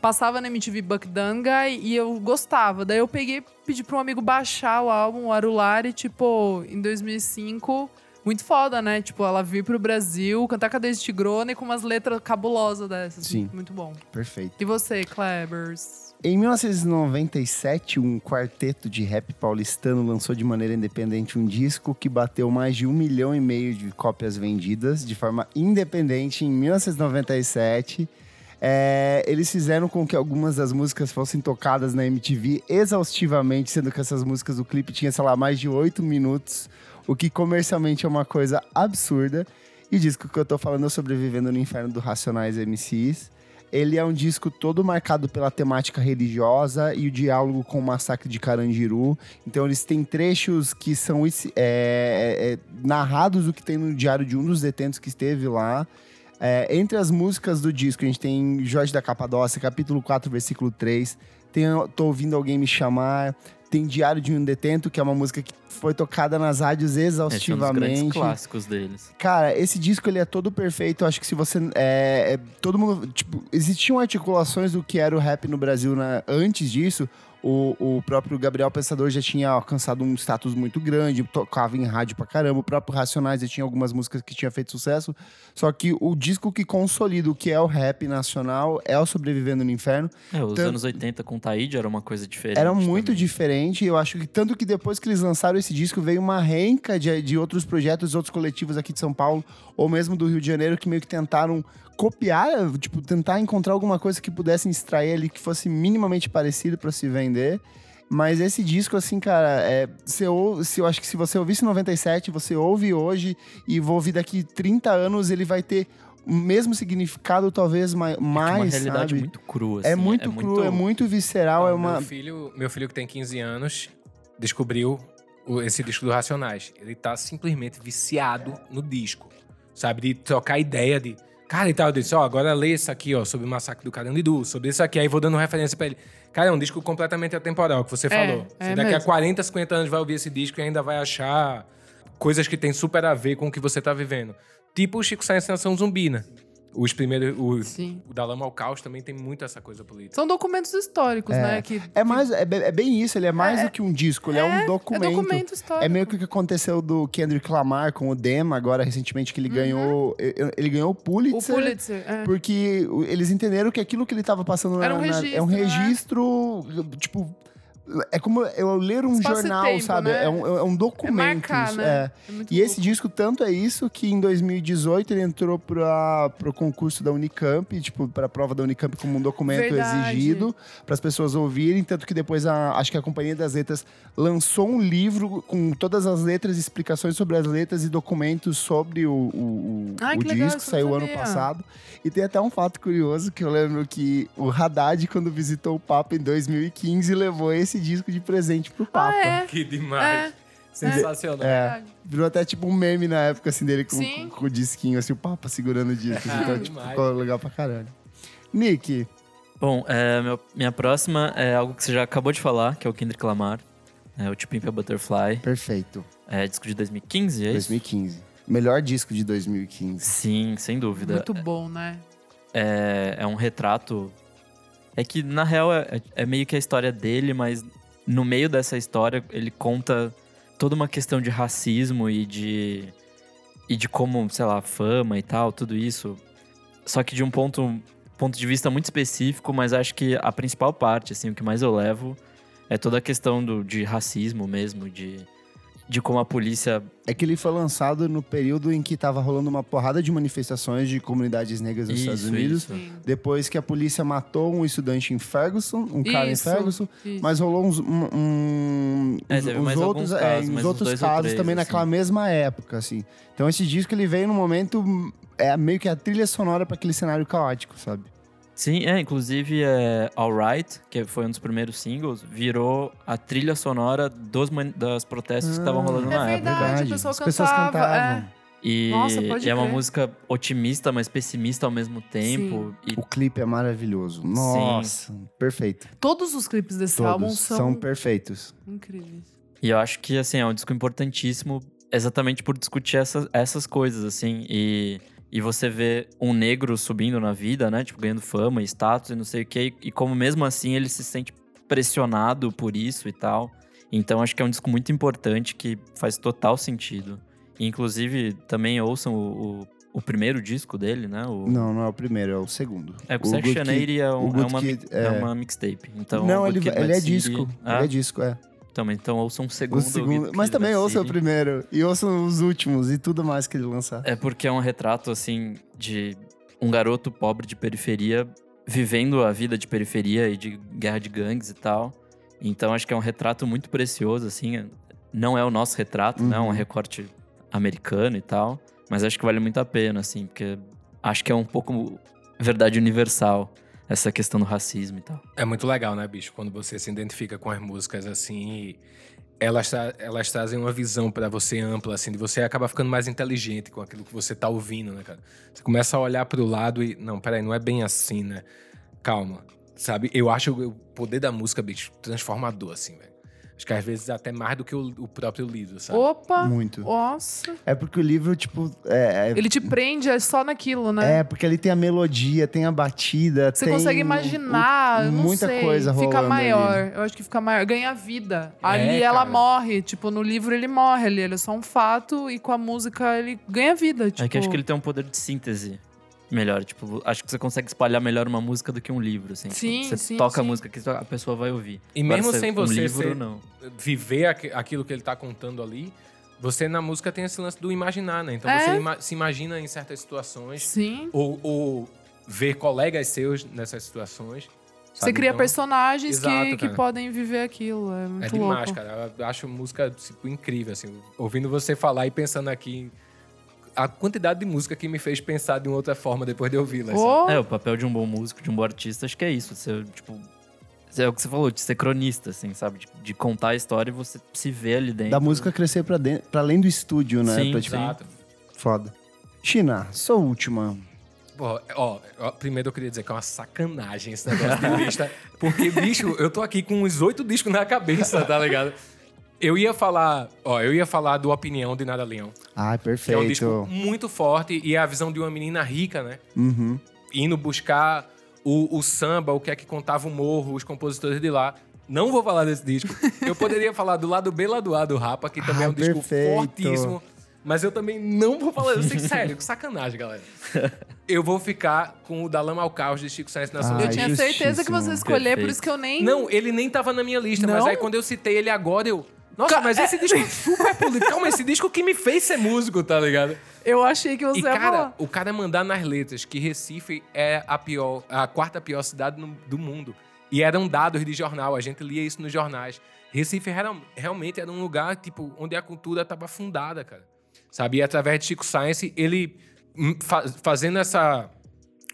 passava na MTV Buck Danga e eu gostava. Daí eu peguei, pedi para um amigo baixar o álbum, o Arulari, tipo, em 2005 muito foda, né? Tipo, ela vir pro Brasil, cantar Cadência Tigrona e com umas letras cabulosas dessas. Sim. Muito bom. Perfeito. E você, Klebers? Em 1997, um quarteto de rap paulistano lançou de maneira independente um disco que bateu mais de um milhão e meio de cópias vendidas de forma independente em 1997. É, eles fizeram com que algumas das músicas fossem tocadas na MTV exaustivamente, sendo que essas músicas, o clipe tinha, sei lá, mais de oito minutos, o que comercialmente é uma coisa absurda. E o disco que eu tô falando é Sobrevivendo no Inferno do Racionais MCs. Ele é um disco todo marcado pela temática religiosa e o diálogo com o massacre de Carandiru. Então eles têm trechos que são é, é, é, narrados o que tem no diário de um dos detentos que esteve lá. É, entre as músicas do disco, a gente tem Jorge da Capadócia, capítulo 4, versículo 3. Tem Tô Ouvindo Alguém Me Chamar. Tem Diário de um Detento, que é uma música que foi tocada nas rádios exaustivamente. É, um clássicos deles. Cara, esse disco ele é todo perfeito. Eu acho que se você. É, é, todo mundo. Tipo, existiam articulações do que era o rap no Brasil né, antes disso. O, o próprio Gabriel Pensador já tinha alcançado um status muito grande, tocava em rádio pra caramba. O próprio Racionais já tinha algumas músicas que tinha feito sucesso. Só que o disco que consolida o que é o rap nacional é o Sobrevivendo no Inferno. É, os anos 80 com Taíde era uma coisa diferente. Era muito também. diferente. Eu acho que tanto que depois que eles lançaram esse disco, veio uma renca de, de outros projetos, outros coletivos aqui de São Paulo, ou mesmo do Rio de Janeiro, que meio que tentaram copiar, tipo, tentar encontrar alguma coisa que pudessem extrair ali que fosse minimamente parecido para se vender. Mas esse disco, assim, cara, é, se eu, se eu acho que se você ouvisse em 97, você ouve hoje e vou ouvir daqui 30 anos, ele vai ter o mesmo significado, talvez mais. É uma realidade sabe? muito crua. É assim, é muito é cru, muito... é muito visceral. é uma... meu, filho, meu filho, que tem 15 anos, descobriu esse disco do Racionais. Ele tá simplesmente viciado no disco. Sabe? De trocar ideia de Cara, e tal, eu disse, ó, agora lê isso aqui, ó, sobre o massacre do Carandiru, sobre isso aqui. Aí vou dando referência pra ele. Cara, é um disco completamente atemporal, que você é, falou. É você daqui mesmo. a 40, 50 anos vai ouvir esse disco e ainda vai achar coisas que tem super a ver com o que você tá vivendo. Tipo o Chico Science Nação Zumbi, né? Os primeiros. O, o da Lama ao Caos também tem muito essa coisa política. São documentos históricos, é. né? Que, é, mais, é, é, bem isso, ele é mais é, do que um disco, ele é, um é, é documento. É documento histórico. É meio que o que aconteceu do Kendrick Lamar com o Dema, agora recentemente, que ele uhum. ganhou. Ele ganhou o Pulitzer. O Pulitzer, é. Porque eles entenderam que aquilo que ele estava passando Era um na, registro, é um registro, tipo é como eu ler um jornal, tempo, sabe? Né? É, um, é um documento. É marcar, né? É. É e esse disco tanto é isso que em 2018 ele entrou para o concurso da Unicamp, tipo, para a prova da Unicamp como um documento Verdade. exigido para as pessoas ouvirem, tanto que depois a, acho que a Companhia das Letras lançou um livro com todas as letras, explicações sobre as letras e documentos sobre o, o, Ai, o disco, legal, saiu ano passado. E tem até um fato curioso que eu lembro que o Haddad, quando visitou o Papa em 2015, levou esse disco de presente pro Papa. Ah, é? Que demais. É. Sensacional. É, virou até tipo um meme na época, assim, dele com, com, com o disquinho, assim, o Papa segurando o disco. assim, então, tipo, ficou legal pra caralho. Nick, Bom, é, meu- minha próxima é algo que você já acabou de falar, que é o Kendrick Lamar. É o To Pimp a Butterfly. perfeito. É disco de 2015, é isso? 2015. Melhor disco de 2015. Sim, sem dúvida. Muito bom, né? é, é um retrato. É que, na real, é, é meio que a história dele, mas no meio dessa história ele conta toda uma questão de racismo e de. e de como, sei lá, fama e tal, tudo isso. Só que de um ponto, ponto de vista muito específico, mas acho que a principal parte, assim, o que mais eu levo é toda a questão do, de racismo mesmo, de, de como a polícia É que ele foi lançado no período em que tava rolando uma porrada de manifestações de comunidades negras nos Estados Isso, Unidos. isso. Depois que a polícia matou um estudante em Ferguson, um cara em Isso, Ferguson, isso. mas rolou uns, um, um- É, uns- teve uns outros, alguns é, casos, uns outros casos três, também assim. naquela mesma época, assim. Então esse disco ele veio num momento é meio que a trilha sonora para aquele cenário caótico, sabe? Sim, é, inclusive é Alright, que foi um dos primeiros singles, virou a trilha sonora dos, das protestos que estavam rolando É na verdade. época. o pessoal As pessoas cantava, cantavam. E, Nossa, pode e é uma música otimista, mas pessimista ao mesmo tempo. E O clipe é maravilhoso. Nossa, perfeito. Todos os clipes desse Todos álbum são... são, perfeitos. incríveis. E eu acho que, assim, é um disco importantíssimo exatamente por discutir essas, essas coisas, assim. E, e você vê um negro subindo na vida, né? Tipo, ganhando fama e status e não sei o quê. E, como mesmo assim ele se sente pressionado por isso e tal. Então acho que é um disco muito importante que faz total sentido. E, inclusive, também ouçam o, o, o primeiro disco dele, né? O, Não, não é o primeiro, é o segundo. É, o, Section 80 é, um- o é Good uma, é é. uma mixtape. Então, não, o ele, Good Kid, ele é disco. Ele é disco, é. Também, então ouçam o O segundo. segundo, mas também Mad ouçam o primeiro. E ouçam os últimos e tudo mais que ele lançar. É porque é um retrato, assim, de um garoto pobre de periferia vivendo a vida de periferia e de guerra de gangues e tal. Então acho que é um retrato muito precioso, assim. Não é o nosso retrato, né? É um Uhum. recorte americano e tal. Mas acho que vale muito a pena, assim, porque acho que é um pouco verdade universal essa questão do racismo e tal. É muito legal, né, bicho? Quando você se identifica com as músicas assim elas, elas trazem uma visão pra você ampla, assim, de você acaba ficando mais inteligente com aquilo que você tá ouvindo, né, cara? Você começa a olhar pro lado e. Não, peraí, não é bem assim, né? Calma. Sabe? Eu acho o poder da música, bicho, transformador, assim, velho. Acho que às vezes até mais do que o, o próprio livro, sabe? Opa! Muito. Nossa! É porque o livro, tipo, é, é- Ele te prende é só naquilo, né? é porque ele tem a melodia, tem a batida, Você tem consegue imaginar, o- eu não muita sei, coisa rolando Fica maior. ali. Eu acho que fica maior. Ganha vida. Ali É, ela cara. morre. Tipo, no livro ele morre ali. Ele é só um fato. E com a música ele ganha vida. Tipo, É que acho que ele tem um poder de síntese melhor. Tipo, acho que você consegue espalhar melhor uma música do que um livro, assim. Tipo, Sim, você sim, toca a sim. música que a pessoa vai ouvir. E mesmo Agora, sem um você livro, ser- não. viver aqu- aquilo que ele tá contando ali, você na música tem esse lance do imaginar, né? Então É. você ima- se imagina em certas situações, Sim. ou, ou ver colegas seus nessas situações. Você sabe? cria Então, personagens Exato, que, que podem viver aquilo. É muito É demais, louco. cara. Eu acho música tipo, incrível, assim. Ouvindo você falar e pensando aqui a quantidade de música que me fez pensar de uma outra forma depois de ouvi-la. Oh, É, o papel de um bom músico, de um bom artista, acho que é isso. Você, tipo. É o que você falou, de ser cronista, assim, sabe? De, de contar a história e você se vê ali dentro. Da música crescer pra, dentro, pra além do estúdio, né? Sim, Pra, tipo, Exato. Foda. China, sua última. Pô, ó, ó, primeiro eu queria dizer que é uma sacanagem esse negócio de lista. Porque, bicho, eu tô aqui com uns oito discos na cabeça, tá ligado? Eu ia falar, ó, eu ia falar do Opinião de Nada Leão. Ai, Que é um disco perfeito. muito forte e é a visão de uma menina rica, né? Uhum. Indo buscar o, o samba, o que é que contava o morro, os compositores de lá. Não vou falar desse disco. Eu poderia falar do lado B, lado A do Rapa, que também é Ai, um disco perfeito. fortíssimo. Mas eu também não vou falar. Eu sei, sério, que sacanagem, galera. Eu vou ficar com o da Lama ao Caos de Chico Sainz na Ai, Soledade. eu tinha certeza que você ia escolher, por Perfeito. isso que eu nem. Não, ele nem tava na minha lista, mas Não? aí quando eu citei ele agora, eu. Nossa, mas esse disco é super político. Calma, esse disco que me fez ser músico, tá ligado? Eu achei que você E, cara, falar. o cara mandar nas letras que Recife é a pior, a quarta pior cidade no- do mundo. E eram dados de jornal, a gente lia isso nos jornais. Recife era- realmente era um lugar, tipo, onde a cultura estava fundada, cara. Sabe? E através de Chico Science, ele hum, fa- fazendo essa.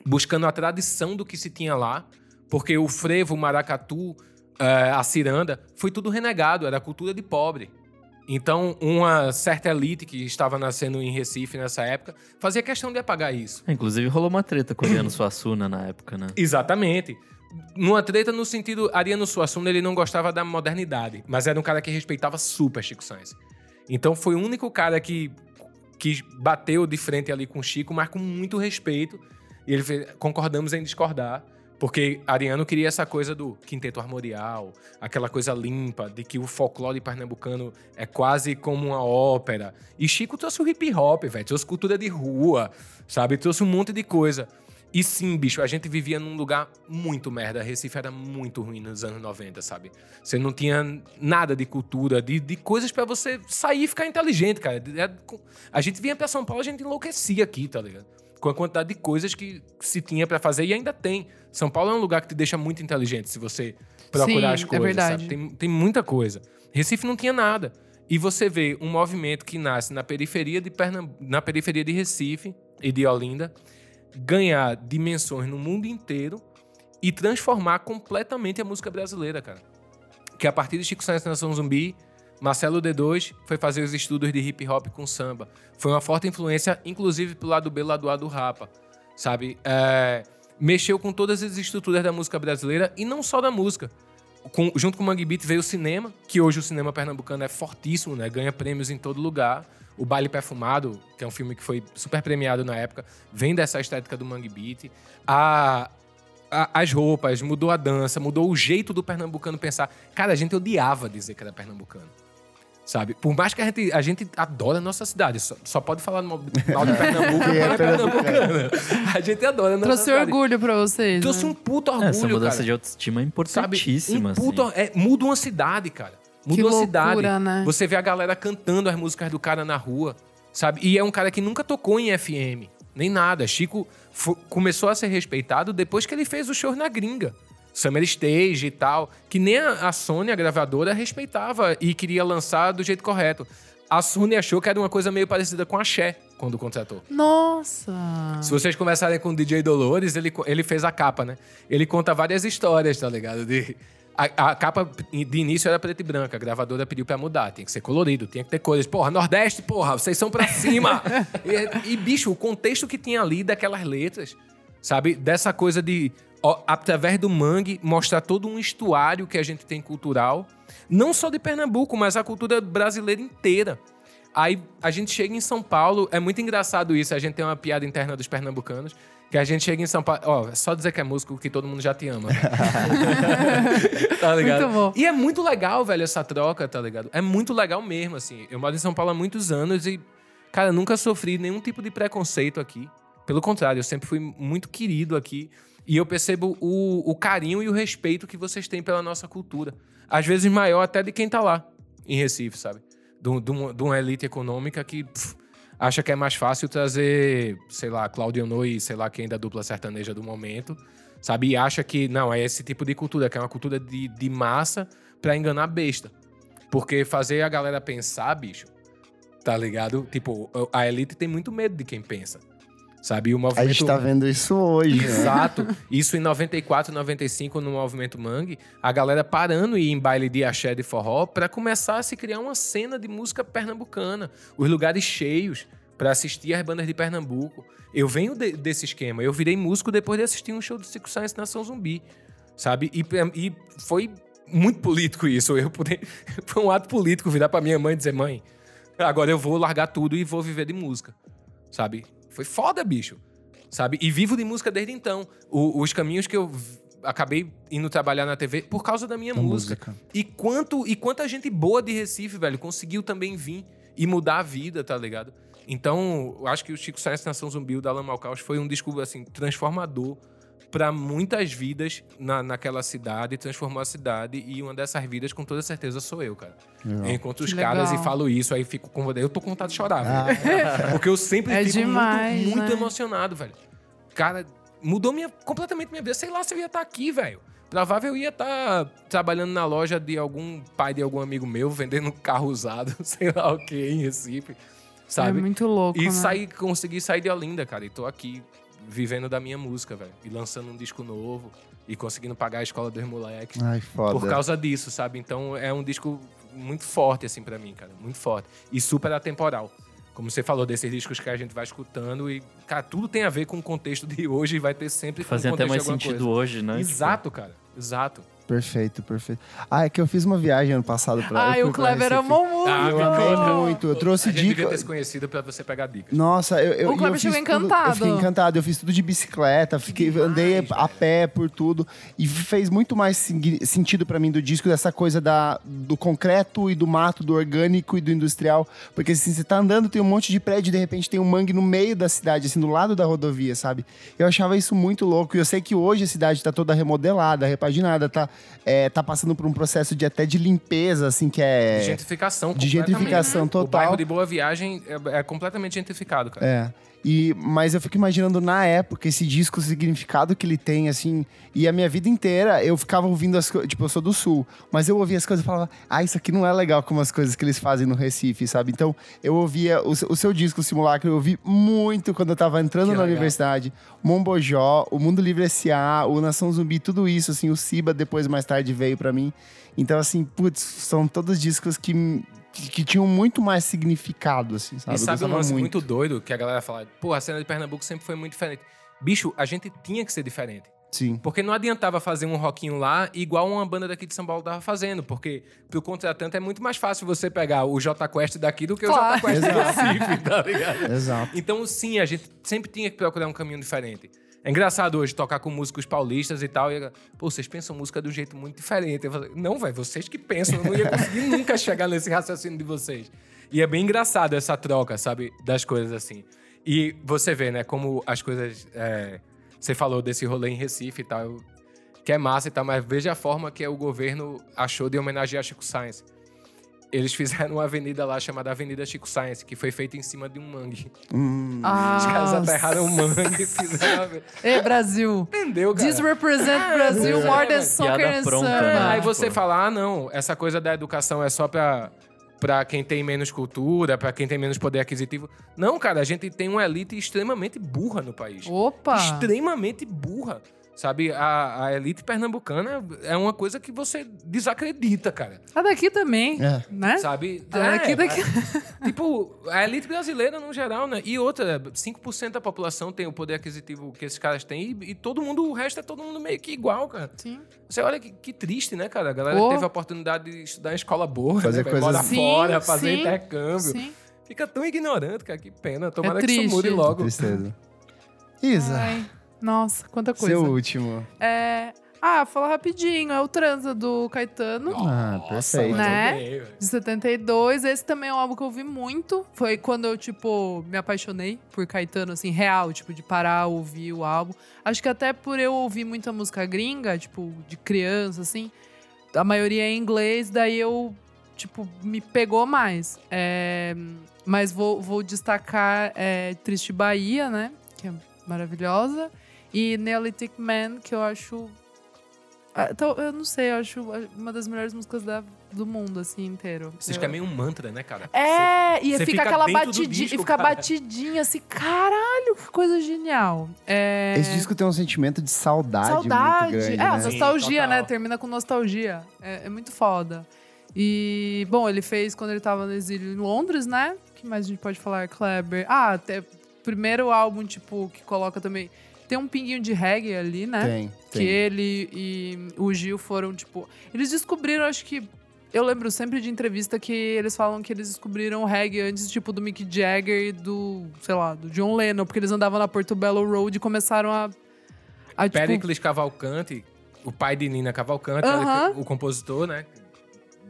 buscando a tradição do que se tinha lá, porque o frevo, o maracatu, eh, a ciranda, foi tudo renegado, era cultura de pobre. Então, uma certa elite que estava nascendo em Recife nessa época fazia questão de apagar isso. Inclusive rolou uma treta com o Ariano Suassuna na época, né? Exatamente. Numa treta no sentido, Ariano Suassuna ele não gostava da modernidade, mas era um cara que respeitava super Chico Sainz. Então foi o único cara que, que bateu de frente ali com Chico, mas com muito respeito. E ele fez, concordamos em discordar. Porque Ariano queria essa coisa do quinteto armorial, aquela coisa limpa, de que o folclore pernambucano é quase como uma ópera. E Chico trouxe o hip hop, velho, trouxe cultura de rua, sabe? Trouxe um monte de coisa. E sim, bicho, a gente vivia num lugar muito merda. Recife era muito ruim nos anos 90, sabe? Você não tinha nada de cultura, de, de coisas para você sair e ficar inteligente, cara. A gente vinha pra São Paulo, a gente enlouquecia aqui, tá ligado? Com a quantidade de coisas que se tinha para fazer e ainda tem. São Paulo é um lugar que te deixa muito inteligente se você procurar Sim, as é coisas, verdade. sabe? Tem, tem muita coisa. Recife não tinha nada. E você vê um movimento que nasce na periferia de Pernamb... na periferia de Recife e de Olinda ganhar dimensões no mundo inteiro e transformar completamente a música brasileira, cara. Que a partir de Chico Sainz Nação Zumbi, Marcelo D2 foi fazer os estudos de hip hop com samba. Foi uma forte influência, inclusive pro lado B, lado A do Rapa, sabe? É, mexeu com todas as estruturas da música brasileira e não só da música. Com- junto com o Mangue Beat veio o cinema, que hoje o cinema pernambucano é fortíssimo, né? Ganha prêmios em todo lugar. O Baile Perfumado, que é um filme que foi super premiado na época, vem dessa estética do Mangue Beat. A, a- as roupas, mudou a dança, mudou o jeito do pernambucano pensar. Cara, a gente odiava dizer que era pernambucano. Sabe? Por mais que a gente, a gente adora a nossa cidade, só, só pode falar mal mal de Pernambuco é é pernambucana. A gente adora a nossa Trouxe cidade. orgulho pra vocês. Trouxe né? um puto orgulho, Essa mudança cara. de autoestima é Sabe? importantíssima, Um puto, assim. é, muda uma cidade, cara. Muda Que uma loucura, cidade. né? Você vê a galera cantando as músicas do cara na rua, sabe? E é um cara que nunca tocou em FM, nem nada. Chico começou a ser respeitado depois que ele fez o show na gringa. Summer Stage e tal, que nem a, Sony, a gravadora, respeitava e queria lançar do jeito correto. A Sony achou que era uma coisa meio parecida com a Xé, quando contratou. Nossa! Se vocês conversarem com o DJ Dolores, ele, ele fez a capa, né? Ele conta várias histórias, tá ligado? De, a, a capa de início era preta e branca, a gravadora pediu pra mudar. Tinha que ser colorido, tinha que ter cores. Porra, Nordeste, porra, vocês são pra cima! e, e, bicho, o contexto que tinha ali daquelas letras, sabe? Dessa coisa de, através do mangue, mostrar todo um estuário que a gente tem cultural. Não só de Pernambuco, mas a cultura brasileira inteira. Aí a gente chega em São Paulo, é muito engraçado isso, a gente tem uma piada interna dos pernambucanos, que a gente chega em São Paulo, ó, é só dizer que é músico que todo mundo já te ama. tá ligado? Muito bom. E é muito legal, velho, essa troca, tá ligado? É muito legal mesmo, assim. Eu moro em São Paulo há muitos anos e, cara, nunca sofri nenhum tipo de preconceito aqui. Pelo contrário, eu sempre fui muito querido aqui. E eu percebo o, o carinho e o respeito que vocês têm pela nossa cultura. Às vezes maior até de quem tá lá, em Recife, sabe? De, um- uma, elite econômica que pff, acha que é mais fácil trazer, sei lá, Claudio Noi, sei lá quem da dupla sertaneja do momento, sabe? E acha que, não, é esse tipo de cultura, que é uma cultura de, de massa pra enganar besta. Porque fazer a galera pensar, bicho, tá ligado? Tipo, a elite tem muito medo de quem pensa, sabe? O A movimento... gente tá vendo isso hoje, né? Exato. Isso em 94, 95, no movimento Mangue, a galera parando e ir em baile de axé de forró pra começar a se criar uma cena de música pernambucana. Os lugares cheios pra assistir as bandas de Pernambuco. Eu venho de- desse esquema. Eu virei músico depois de assistir um show do Cico Science Nação Zumbi, sabe? E, e foi muito político isso. Eu poder, foi um ato político virar pra minha mãe e dizer: mãe, agora eu vou largar tudo e vou viver de música, sabe? Foi foda, bicho sabe? E vivo de música desde então. O- os caminhos que eu acabei indo trabalhar na TV por causa da minha Da música. música. E quanto e quanta gente boa de Recife, velho, conseguiu também vir e mudar a vida, tá ligado? Então, eu acho que o Chico Science Nação Zumbi, o da Alan Malcaus, foi um disco, assim, transformador para muitas vidas na, naquela cidade, transformou a cidade e uma dessas vidas, com toda certeza, sou eu, cara. Legal. Eu encontro os Que caras e legal. falo isso, aí fico com Eu tô com vontade de chorar, Ah. velho. Porque eu sempre É fico demais, muito, muito né? emocionado, velho. Cara, mudou minha, completamente minha vida. Sei lá se eu ia estar aqui, velho. Provável eu ia estar trabalhando na loja de algum pai de algum amigo meu, vendendo carro usado, sei lá o que, em Recife. Sabe? É muito louco, E né? sair, consegui sair de Olinda, cara. E tô aqui vivendo da minha música, velho. E lançando um disco novo. E conseguindo pagar a escola dos moleques. Ai, foda. Por causa disso, sabe? Então é um disco muito forte, assim, pra mim, cara. Muito forte. E super atemporal. Como você falou, desses discos que a gente vai escutando e, cara, tudo tem a ver com o contexto de hoje e vai ter sempre com Fazia o até contexto mais sentido coisa. hoje, né? Exato, cara. Exato. Perfeito, perfeito. Ah, é que eu fiz uma viagem ano passado pra. Ai, eu o Kleber amou muito. Ah, Eu amei muito. Eu trouxe a gente devia ter se conhecido pra você pegar dicas. Nossa, eu, eu, O Kleber chegou encantado. Eu fiquei encantado. Eu fiz tudo de bicicleta, fiquei, demais, andei velho. a pé por tudo. E fez muito mais sentido pra mim do disco dessa coisa da, do concreto e do mato, do orgânico e do industrial. Porque assim, você tá andando, tem um monte de prédio, de repente tem um mangue no meio da cidade, assim, do lado da rodovia, sabe? Eu achava isso muito louco. E eu sei que hoje a cidade tá toda remodelada, repaginada, tá, é, tá passando por um processo de até de limpeza, assim, que é. De gentrificação de gentrificação O total. bairro de Boa Viagem é, é completamente gentrificado, cara. É. E, mas eu fico imaginando na época esse disco, o significado que ele tem, assim. E a minha vida inteira eu ficava ouvindo as coisas. Tipo, eu sou do sul, mas eu ouvia as coisas e falava, ah, isso aqui não é legal como as coisas que eles fazem no Recife, sabe? Então eu ouvia o, seu- o seu disco, o Simulacro, eu ouvi muito quando eu tava entrando Que na legal. universidade. Mombojó, o Mundo Livre S.A., o Nação Zumbi, tudo isso, assim, o Siba depois mais tarde veio pra mim. Então, assim, putz, são todos discos que. Que, tinham muito mais significado, assim, sabe? E sabe um lance muito. doido que a galera fala? Pô, a cena de Pernambuco sempre foi muito diferente. Bicho, a gente tinha que ser diferente. Sim. Porque não adiantava fazer um rockinho lá igual uma banda daqui de São Paulo tava fazendo. Porque pro contratante é muito mais fácil você pegar o J Quest daqui do que Claro. o J Quest do. Recife, tá ligado? Exato. Então, sim, a gente sempre tinha que procurar um caminho diferente. É engraçado hoje tocar com músicos paulistas e tal. E, pô, vocês pensam música de um jeito muito diferente. Eu falei, não, velho, vocês que pensam. Eu não ia conseguir nunca chegar nesse raciocínio de vocês. E é bem engraçado essa troca, sabe? Das coisas assim. E você vê, né, como as coisas. é, você falou desse rolê em Recife e tal. Que é massa e tal, mas veja a forma que o governo achou de homenagear Chico Science. Eles fizeram uma avenida lá chamada Avenida Chico Science, que foi feita em cima de um mangue. Hum. Ah, Os caras aterraram o mangue e fizeram. a- Ei, Brasil. Entendeu, cara? This represent Brasil é, more than soccer and pronta, né? Aí você fala, ah, não, essa coisa da educação é só pra, pra quem tem menos cultura, pra quem tem menos poder aquisitivo. Não, cara, a gente tem uma elite extremamente burra no país. Opa! Extremamente burra. Sabe, a, a elite pernambucana é uma coisa que você desacredita, cara. A daqui também, É. né? Sabe? A daqui, É, daqui. Tipo, a elite brasileira no geral, né? E outra, 5% da população tem o poder aquisitivo que esses caras têm e, e todo mundo, o resto é todo mundo meio que igual, cara. Sim. Você olha que, que triste, né, cara? A galera Oh. teve a oportunidade de estudar em escola boa, Fazer né, coisas- Sim, fora, fazer sim, intercâmbio. Sim. Fica tão ignorante, cara, que pena. Tomara É que isso mude logo. Tristeza. Isa, Ai, nossa, quanta coisa. seu último. É... Ah, falar rapidinho. É o Transa do Caetano. Ah, perfeito. Né? De 72. Esse também é um álbum que eu ouvi muito. Foi quando eu, tipo, me apaixonei por Caetano, assim, real, tipo, de parar, ouvir o álbum. Acho que até por eu ouvir muita música gringa, tipo, de criança, assim, a maioria é em inglês, daí eu, tipo, me pegou mais. É, mas vou, vou destacar é, Triste Bahia, né? Que é maravilhosa. E Neolithic Man, que eu acho. Ah, Então, eu não sei, eu acho uma das melhores músicas da- do mundo, assim, inteiro. Você fica meio um mantra, né, cara? É, e Você fica fica aquela batidinha, disco, e fica cara. batidinha assim, caralho, que coisa genial. É... Esse disco tem um sentimento de saudade, Saudade. muito grande, é, né? Sim, nostalgia, total. né? Termina com nostalgia. É, é muito foda. E, bom, ele fez quando ele tava no exílio em Londres, né? O que mais a gente pode falar? Kleber. Ah, até primeiro álbum, tipo, que coloca também. Tem um pinguinho de reggae ali, né? Tem, Que tem. ele e o Gil foram, tipo. Eles descobriram, acho que. Eu lembro sempre de entrevista que eles falam que eles descobriram o reggae antes, tipo, do Mick Jagger e do, sei lá, do John Lennon, porque eles andavam na Portobello Road e começaram a. a tipo, Pericles Cavalcante, o pai de Nina Cavalcante, Aham. o compositor, né?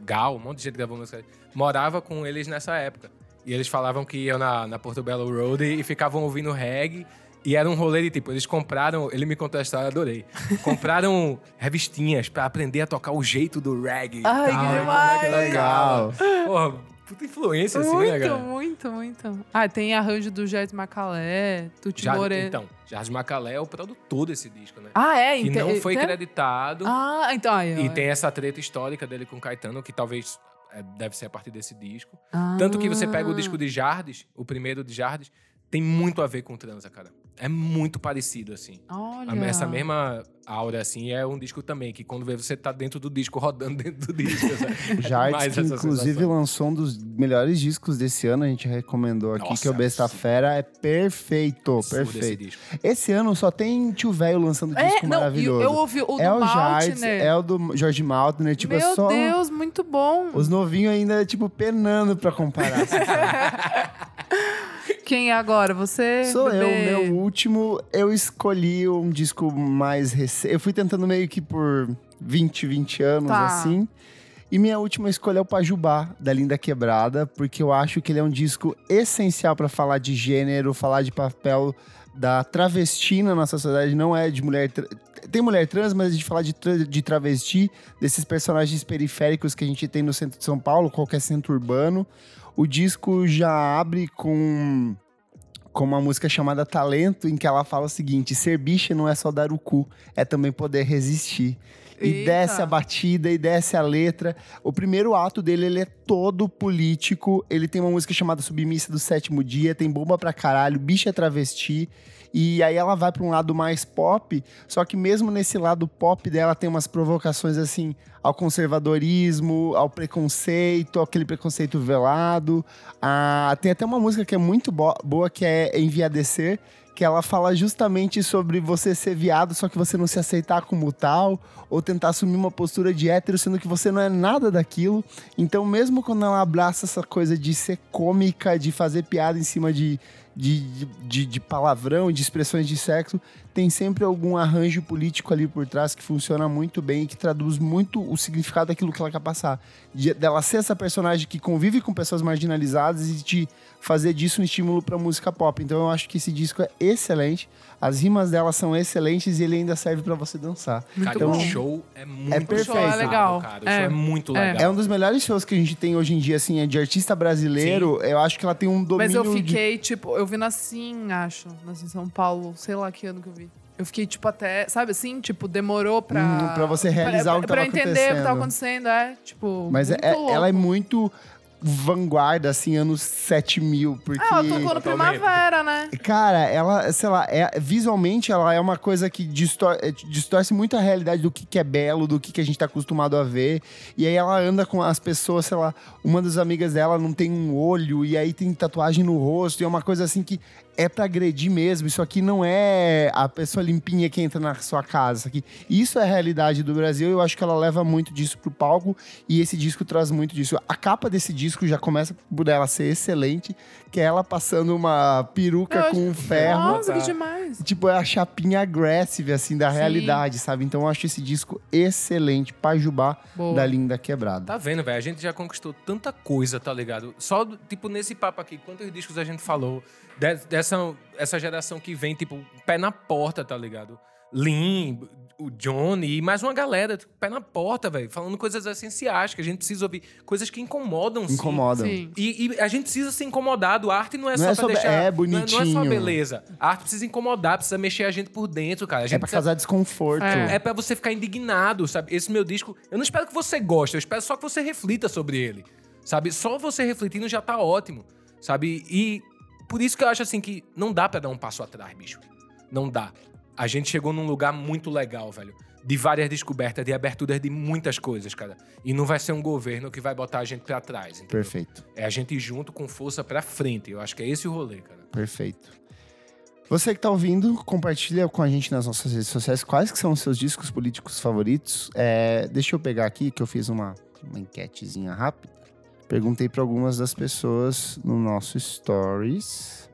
Gal, um monte de gente gravou música. Morava com eles nessa época. E eles falavam que iam na, na Portobello Road e ficavam ouvindo reggae. E era um rolê de tipo, eles compraram, ele me contou a história, adorei. Compraram revistinhas pra aprender a tocar o jeito do reggae. Ai, tal, que demais! é que Legal. Porra, puta influência assim, né, muito, cara? muito, muito. Ah, tem arranjo do Jardim Macalé, Tuti Moreno. então, Jardim Macalé é o produtor desse disco, né? Ah, é? que então- não foi tem- creditado. Ah, então. Aí, E tem essa treta histórica dele com Caetano, que talvez é, deve ser a partir desse disco. Ah. Tanto que você pega o disco de Jardes, o primeiro de Jardes, tem muito a ver com transa, cara. É muito parecido, assim. Olha. Essa mesma aura, assim, é um disco também, que quando vê você tá dentro do disco, rodando dentro do disco. sabe? O Jarts, Mais que inclusive sensação. lançou um dos melhores discos desse ano, a gente recomendou aqui, Nossa, que é o Besta. Fera, é perfeito, Absurdo esse perfeito. disco. Esse ano só tem tio velho lançando disco É, não, e maravilhoso. eu ouvi o é do o Maltner. é o do Jorge Maltner, tipo, Meu é só Deus, muito bom. os novinhos ainda, tipo, penando pra comparar. Quem é agora? Você? Sou eu, bebê? meu último, eu escolhi um disco mais recente. Eu fui tentando meio que por 20, 20 anos, Tá. assim. E minha última escolha é o Pajubá, da Linda Quebrada, porque eu acho que ele é um disco essencial pra falar de gênero, falar de papel da travesti na nossa sociedade. Não é de mulher. tra- Tem mulher trans, mas de falar de, tra- de travesti, desses personagens periféricos que a gente tem no centro de São Paulo, qualquer centro urbano. O disco já abre com com uma música chamada Talento, em que ela fala o seguinte: ser bicha não é só dar o cu, é também poder resistir. E Eita. desce a batida e desce a letra. O primeiro ato dele, ele é todo político. Ele tem uma música chamada Submissa do Sétimo Dia, tem bomba pra caralho, bicha é travesti. E aí ela vai pra um lado mais pop, só que mesmo nesse lado pop dela tem umas provocações assim ao conservadorismo, ao preconceito, aquele preconceito velado. Ah, tem até uma música que é muito bo- boa, que é Enviadecer, que ela fala justamente sobre você ser viado, só que você não se aceitar como tal, ou tentar assumir uma postura de hétero, sendo que você não é nada daquilo. Então, mesmo quando ela abraça essa coisa de ser cômica, de fazer piada em cima de, de, de, de- de palavrão, de expressões de sexo, tem sempre algum arranjo político ali por trás que funciona muito bem e que traduz muito o significado daquilo que ela quer passar. De, dela ser essa personagem que convive com pessoas marginalizadas e de fazer disso um estímulo pra música pop. Então eu acho que esse disco é excelente. As rimas dela são excelentes e ele ainda serve pra você dançar. Muito Cara, Então, o show é muito perfeito. O show é legal. Cara. O É. show é muito É. legal. É um dos melhores shows que a gente tem hoje em dia, assim, é de artista brasileiro. Eu acho que ela tem um domínio Mas eu de fiquei, tipo, eu vi na Sim, acho, na Sim São Paulo, sei lá que ano que eu vi. Eu fiquei, tipo, até, sabe assim, tipo, demorou pra. Hum, pra você realizar pra, o que Pra tava eu entender o que acontecendo. tava acontecendo, é, tipo. Mas é- louco. ela é muito vanguarda, assim, anos 7000, porque... Ah, ela tocou no Totalmente. Primavera, né? Cara, ela, sei lá, é- visualmente ela é uma coisa que distor- é, distorce muito a realidade do que, que é belo, do que, que a gente tá acostumado a ver. E aí ela anda com as pessoas, sei lá, uma das amigas dela não tem um olho, e aí tem tatuagem no rosto, e é uma coisa assim que é pra agredir mesmo. Isso aqui não é a pessoa limpinha que entra na sua casa. Isso, aqui. isso é a realidade do Brasil, eu acho que ela leva muito disso pro palco, e esse disco traz muito disso. A capa desse disco já começa por ela ser excelente, ela passando uma peruca Eu com um ferro. Nossa, que Tá. demais. Tipo, é a chapinha aggressive, assim, da Sim. realidade, sabe? Então eu acho esse disco excelente, Pajubá, Boa. da Linda Quebrada. Tá vendo, velho? A gente já conquistou tanta coisa, tá ligado? Só, do- tipo, nesse papo aqui, quantos discos a gente falou de- dessa essa geração que vem, tipo, pé na porta, tá ligado? Lin, o Johnny e mais uma galera, tipo, pé na porta, velho, falando coisas essenciais que a gente precisa ouvir, coisas que incomodam, sim. Incomodam. Sim. E, e a gente precisa ser incomodado. A arte não é Não só é pra só- deixar. é não Não é só bonitinho. beleza. A arte precisa incomodar, precisa mexer a gente por dentro, cara. A gente É pra precisa- causar desconforto. É. é pra você ficar indignado, sabe? Esse meu disco, eu não espero que você goste, eu espero só que você reflita sobre ele, sabe? Só você refletindo já tá ótimo, sabe? E por isso que eu acho assim que não dá pra dar um passo atrás, bicho. Não dá. A gente chegou num lugar muito legal, velho. De várias descobertas, de aberturas de muitas coisas, cara. E não vai ser um governo que vai botar a gente pra trás, entendeu? Perfeito, É a gente junto com força pra frente. Eu acho que é esse o rolê, cara. perfeito. Você que tá ouvindo, compartilha com a gente nas nossas redes sociais quais que são os seus discos políticos favoritos. É, deixa eu pegar aqui, que eu fiz uma, uma enquetezinha rápida. Perguntei para algumas das pessoas no nosso Stories.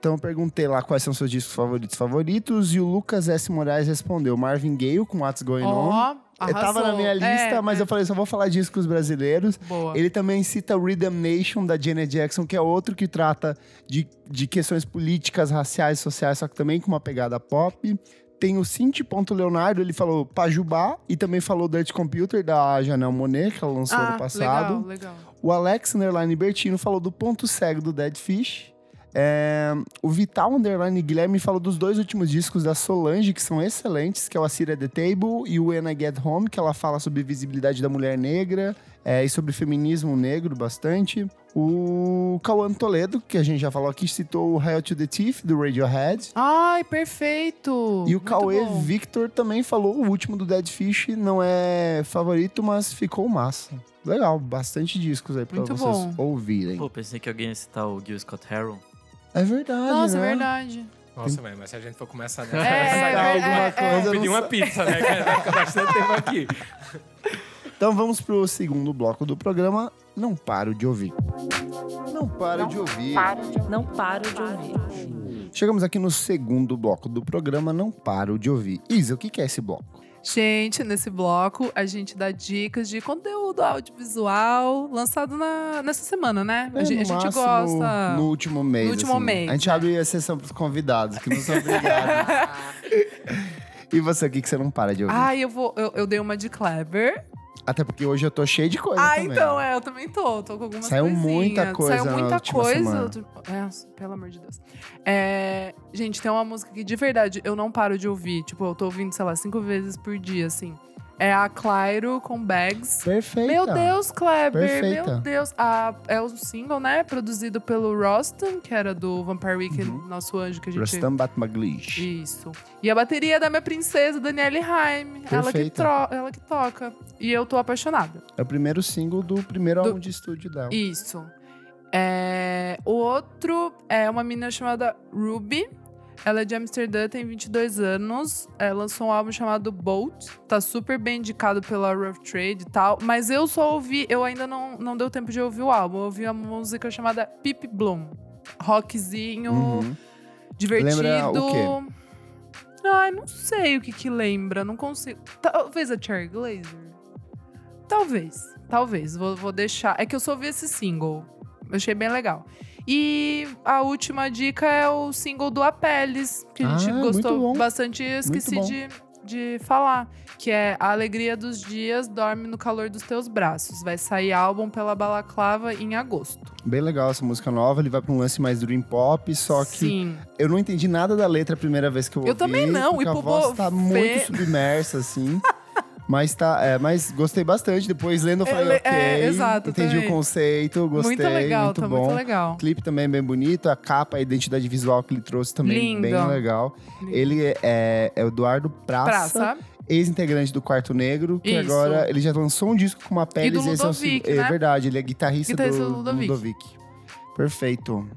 Então eu perguntei lá quais são seus discos favoritos favoritos e o Lucas S. Moraes respondeu Marvin Gaye com What's Going On. Ó, Eu tava na arrasou. minha lista, É, mas é. eu falei, só vou falar discos brasileiros. Boa. Ele também cita Rhythm Nation, da Janet Jackson, que é outro que trata de, de questões políticas, raciais, sociais, só que também com uma pegada pop. Tem o Cinti Ponto Leonardo, ele falou Pajubá, e também falou Dirt Computer, da Janelle Monet, que ela lançou ah, ano passado. Legal, legal. O Alex Underline Bertino falou do Ponto Cego, do Dead Fish. É, o Vital Underline Guilherme falou dos dois últimos discos da Solange, que são excelentes, que é o Assyria The Table e o When I Get Home, que ela fala sobre visibilidade da mulher negra é, e sobre feminismo negro bastante. O Cauã Toledo, que a gente já falou aqui, citou o Hail to the Teeth, do Radiohead. Ai, perfeito! E o Muito Cauê bom. Victor também falou, o último do Dead Fish não é favorito, mas ficou massa. Legal, bastante discos aí pra Muito vocês bom. ouvirem. Pô, pensei que alguém ia citar o Gil Scott Heron. É verdade, Nossa, né? é verdade. Nossa, velho, mas se a gente for começar É, nessa, é, é, alguma é, coisa. é. Vamos pedir uma pizza, né? Que vai ficar bastante tempo aqui. Então vamos pro segundo bloco do programa. Não paro de ouvir. Não paro de ouvir. Não paro de ouvir. Chegamos aqui no segundo bloco do programa Não Paro de Ouvir. Isa, o que é esse bloco? Gente, nesse bloco a gente dá dicas de conteúdo audiovisual lançado na, nessa semana, né? a É, gente, no a gente gosta. No último mês. No último assim. mês, A gente é. abre a sessão pros convidados, que não são obrigados. e você, o que, que você não para de ouvir? Ai, eu vou. Eu, eu dei uma de Kleber. Até porque hoje eu tô cheio de coisa Ah, também. então, é, eu também tô. Tô com algumas Saiu coisinhas. muita coisa Saiu muita coisa. outro- É, pelo amor de Deus. É, gente, tem uma música que de verdade eu não paro de ouvir. Tipo, eu tô ouvindo, sei lá, cinco vezes por dia, assim. É a Clairo com Bags. Perfeita. Meu Deus, Kleber, Perfeita. meu Deus. A, é o single, né? Produzido pelo Rostam, que era do Vampire Weekend, Uhum. nosso anjo que a gente... Rustam Batmaglish. Isso. E a bateria é da minha princesa, Danielle Haim. Ela que, tro- ela que toca. E eu tô apaixonada. É o primeiro single do primeiro Do- álbum de estúdio dela. Isso. É, O outro é uma menina chamada Ruby. Ela é de Amsterdã, tem 22 anos. É, lançou um álbum chamado Bolt. Tá super bem indicado pela Rough Trade e tal. Mas eu só ouvi... Eu ainda não, não deu tempo de ouvir o álbum. Eu ouvi a música chamada Pip Bloom. Rockzinho, Uhum. divertido. Lembra o Ai, não sei o que que lembra. Não consigo... Talvez a Cherry Glazer? Talvez. Talvez. Vou, vou deixar... É que eu só ouvi esse single. Eu achei bem legal. E a última dica é o single do Apeles, que a gente Ah, gostou bastante e esqueci de, de falar. Que é A Alegria dos Dias Dorme no Calor dos Teus Braços. Vai sair álbum pela Balaclava em agosto. Bem legal essa música nova. Ele vai pra um lance mais dream pop, só que Sim. eu não entendi nada da letra a primeira vez que eu ouvi. Eu também não, e a voz tá muito submersa, assim. Mas tá, é, mas gostei bastante. Depois lendo eu falei, É, ok. é, exato, entendi também. o conceito, gostei. muito legal, muito tá bom. muito legal. O clipe também é bem bonito, a capa, a identidade visual que ele trouxe também Lindo. bem legal. Lindo. Ele é, é o Eduardo Praça, Praça. ex-integrante do Quarto Negro, que Isso. agora ele já lançou um disco com uma pele do Ludovic, é, né? verdade, ele é guitarrista, Guitarrista do, do Ludovic. Ludovic. Perfeito.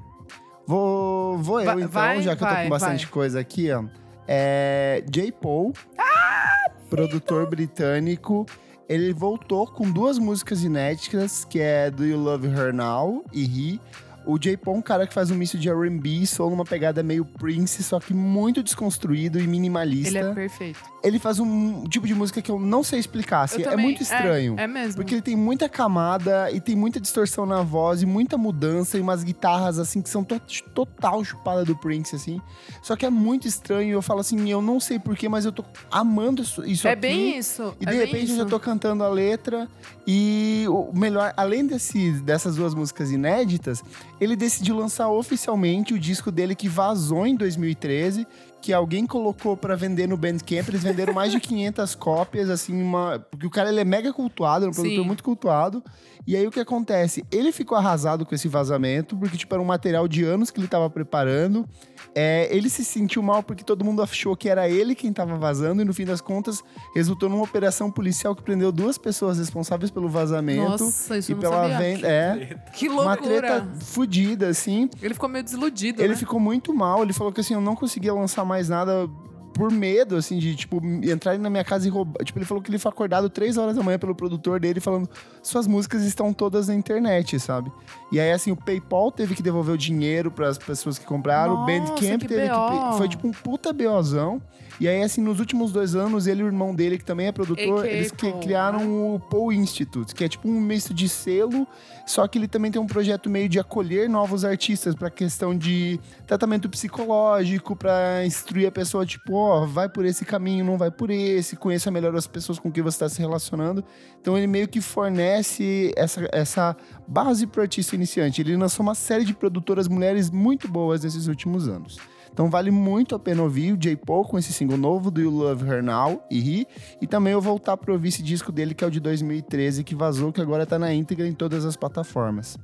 Vou, vou eu Vai- então, vai, já que eu tô vai, com bastante vai. coisa aqui, ó. É J. Paul, Ah, produtor britânico. Ele voltou com duas músicas inéditas, que é Do You Love Her Now e He. O J. Paul é um cara que faz um misto de R&B soul numa pegada meio Prince, só que muito desconstruído e minimalista. Ele é perfeito. Ele faz um tipo de música que eu não sei explicar, assim, é também- muito estranho. É, mesmo. Porque ele tem muita camada e tem muita distorção na voz e muita mudança e umas guitarras assim que são to total chupada do Prince assim. Só que é muito estranho eu falo assim, eu não sei porquê, mas eu tô amando isso, isso é aqui. bem isso. E é de bem repente eu já tô cantando a letra e o melhor, além desse, dessas duas músicas inéditas, ele decidiu lançar oficialmente o disco dele que vazou em 2013, que alguém colocou pra vender no Bandcamp, eles venderam mais de 500 cópias, assim, uma, porque o cara ele é mega cultuado, é um produtor Sim. muito cultuado. E aí o que acontece? Ele ficou arrasado com esse vazamento, porque tipo era um material de anos que ele tava preparando. É, ele se sentiu mal porque todo mundo achou que era ele quem tava vazando e no fim das contas resultou numa operação policial que prendeu duas pessoas responsáveis pelo vazamento Nossa, isso e pela sabia. venda, é, Que uma loucura. treta fodida assim. Ele ficou meio desiludido, Ele né? ficou muito mal, ele falou que assim, eu não conseguia lançar mais nada por medo, assim, de, tipo, entrarem na minha casa e roubar. Tipo, ele falou que ele foi acordado três horas da manhã pelo produtor dele falando suas músicas estão todas na internet, sabe? E aí, assim, o PayPal teve que devolver o dinheiro para as pessoas que compraram, o Nossa, Bandcamp que teve que... Foi, tipo, um puta BOzão. E aí, assim, nos últimos dois anos, ele e o irmão dele, que também é produtor, AK eles Paul, criaram né? o Paul Institute, que é tipo um misto de selo, só que ele também tem um projeto meio de acolher novos artistas para questão de tratamento psicológico, para instruir a pessoa, tipo, ó, vai por esse caminho, não vai por esse, conheça melhor as pessoas com quem você está se relacionando. Então ele meio que fornece essa, essa base para o artista iniciante. Ele lançou uma série de produtoras mulheres muito boas nesses últimos anos. Então vale muito a pena ouvir o J. Paul com esse single novo do You Love Her Now e He. E também eu voltar para ouvir esse disco dele que é o de 2013 que vazou, que agora tá na íntegra em todas as plataformas.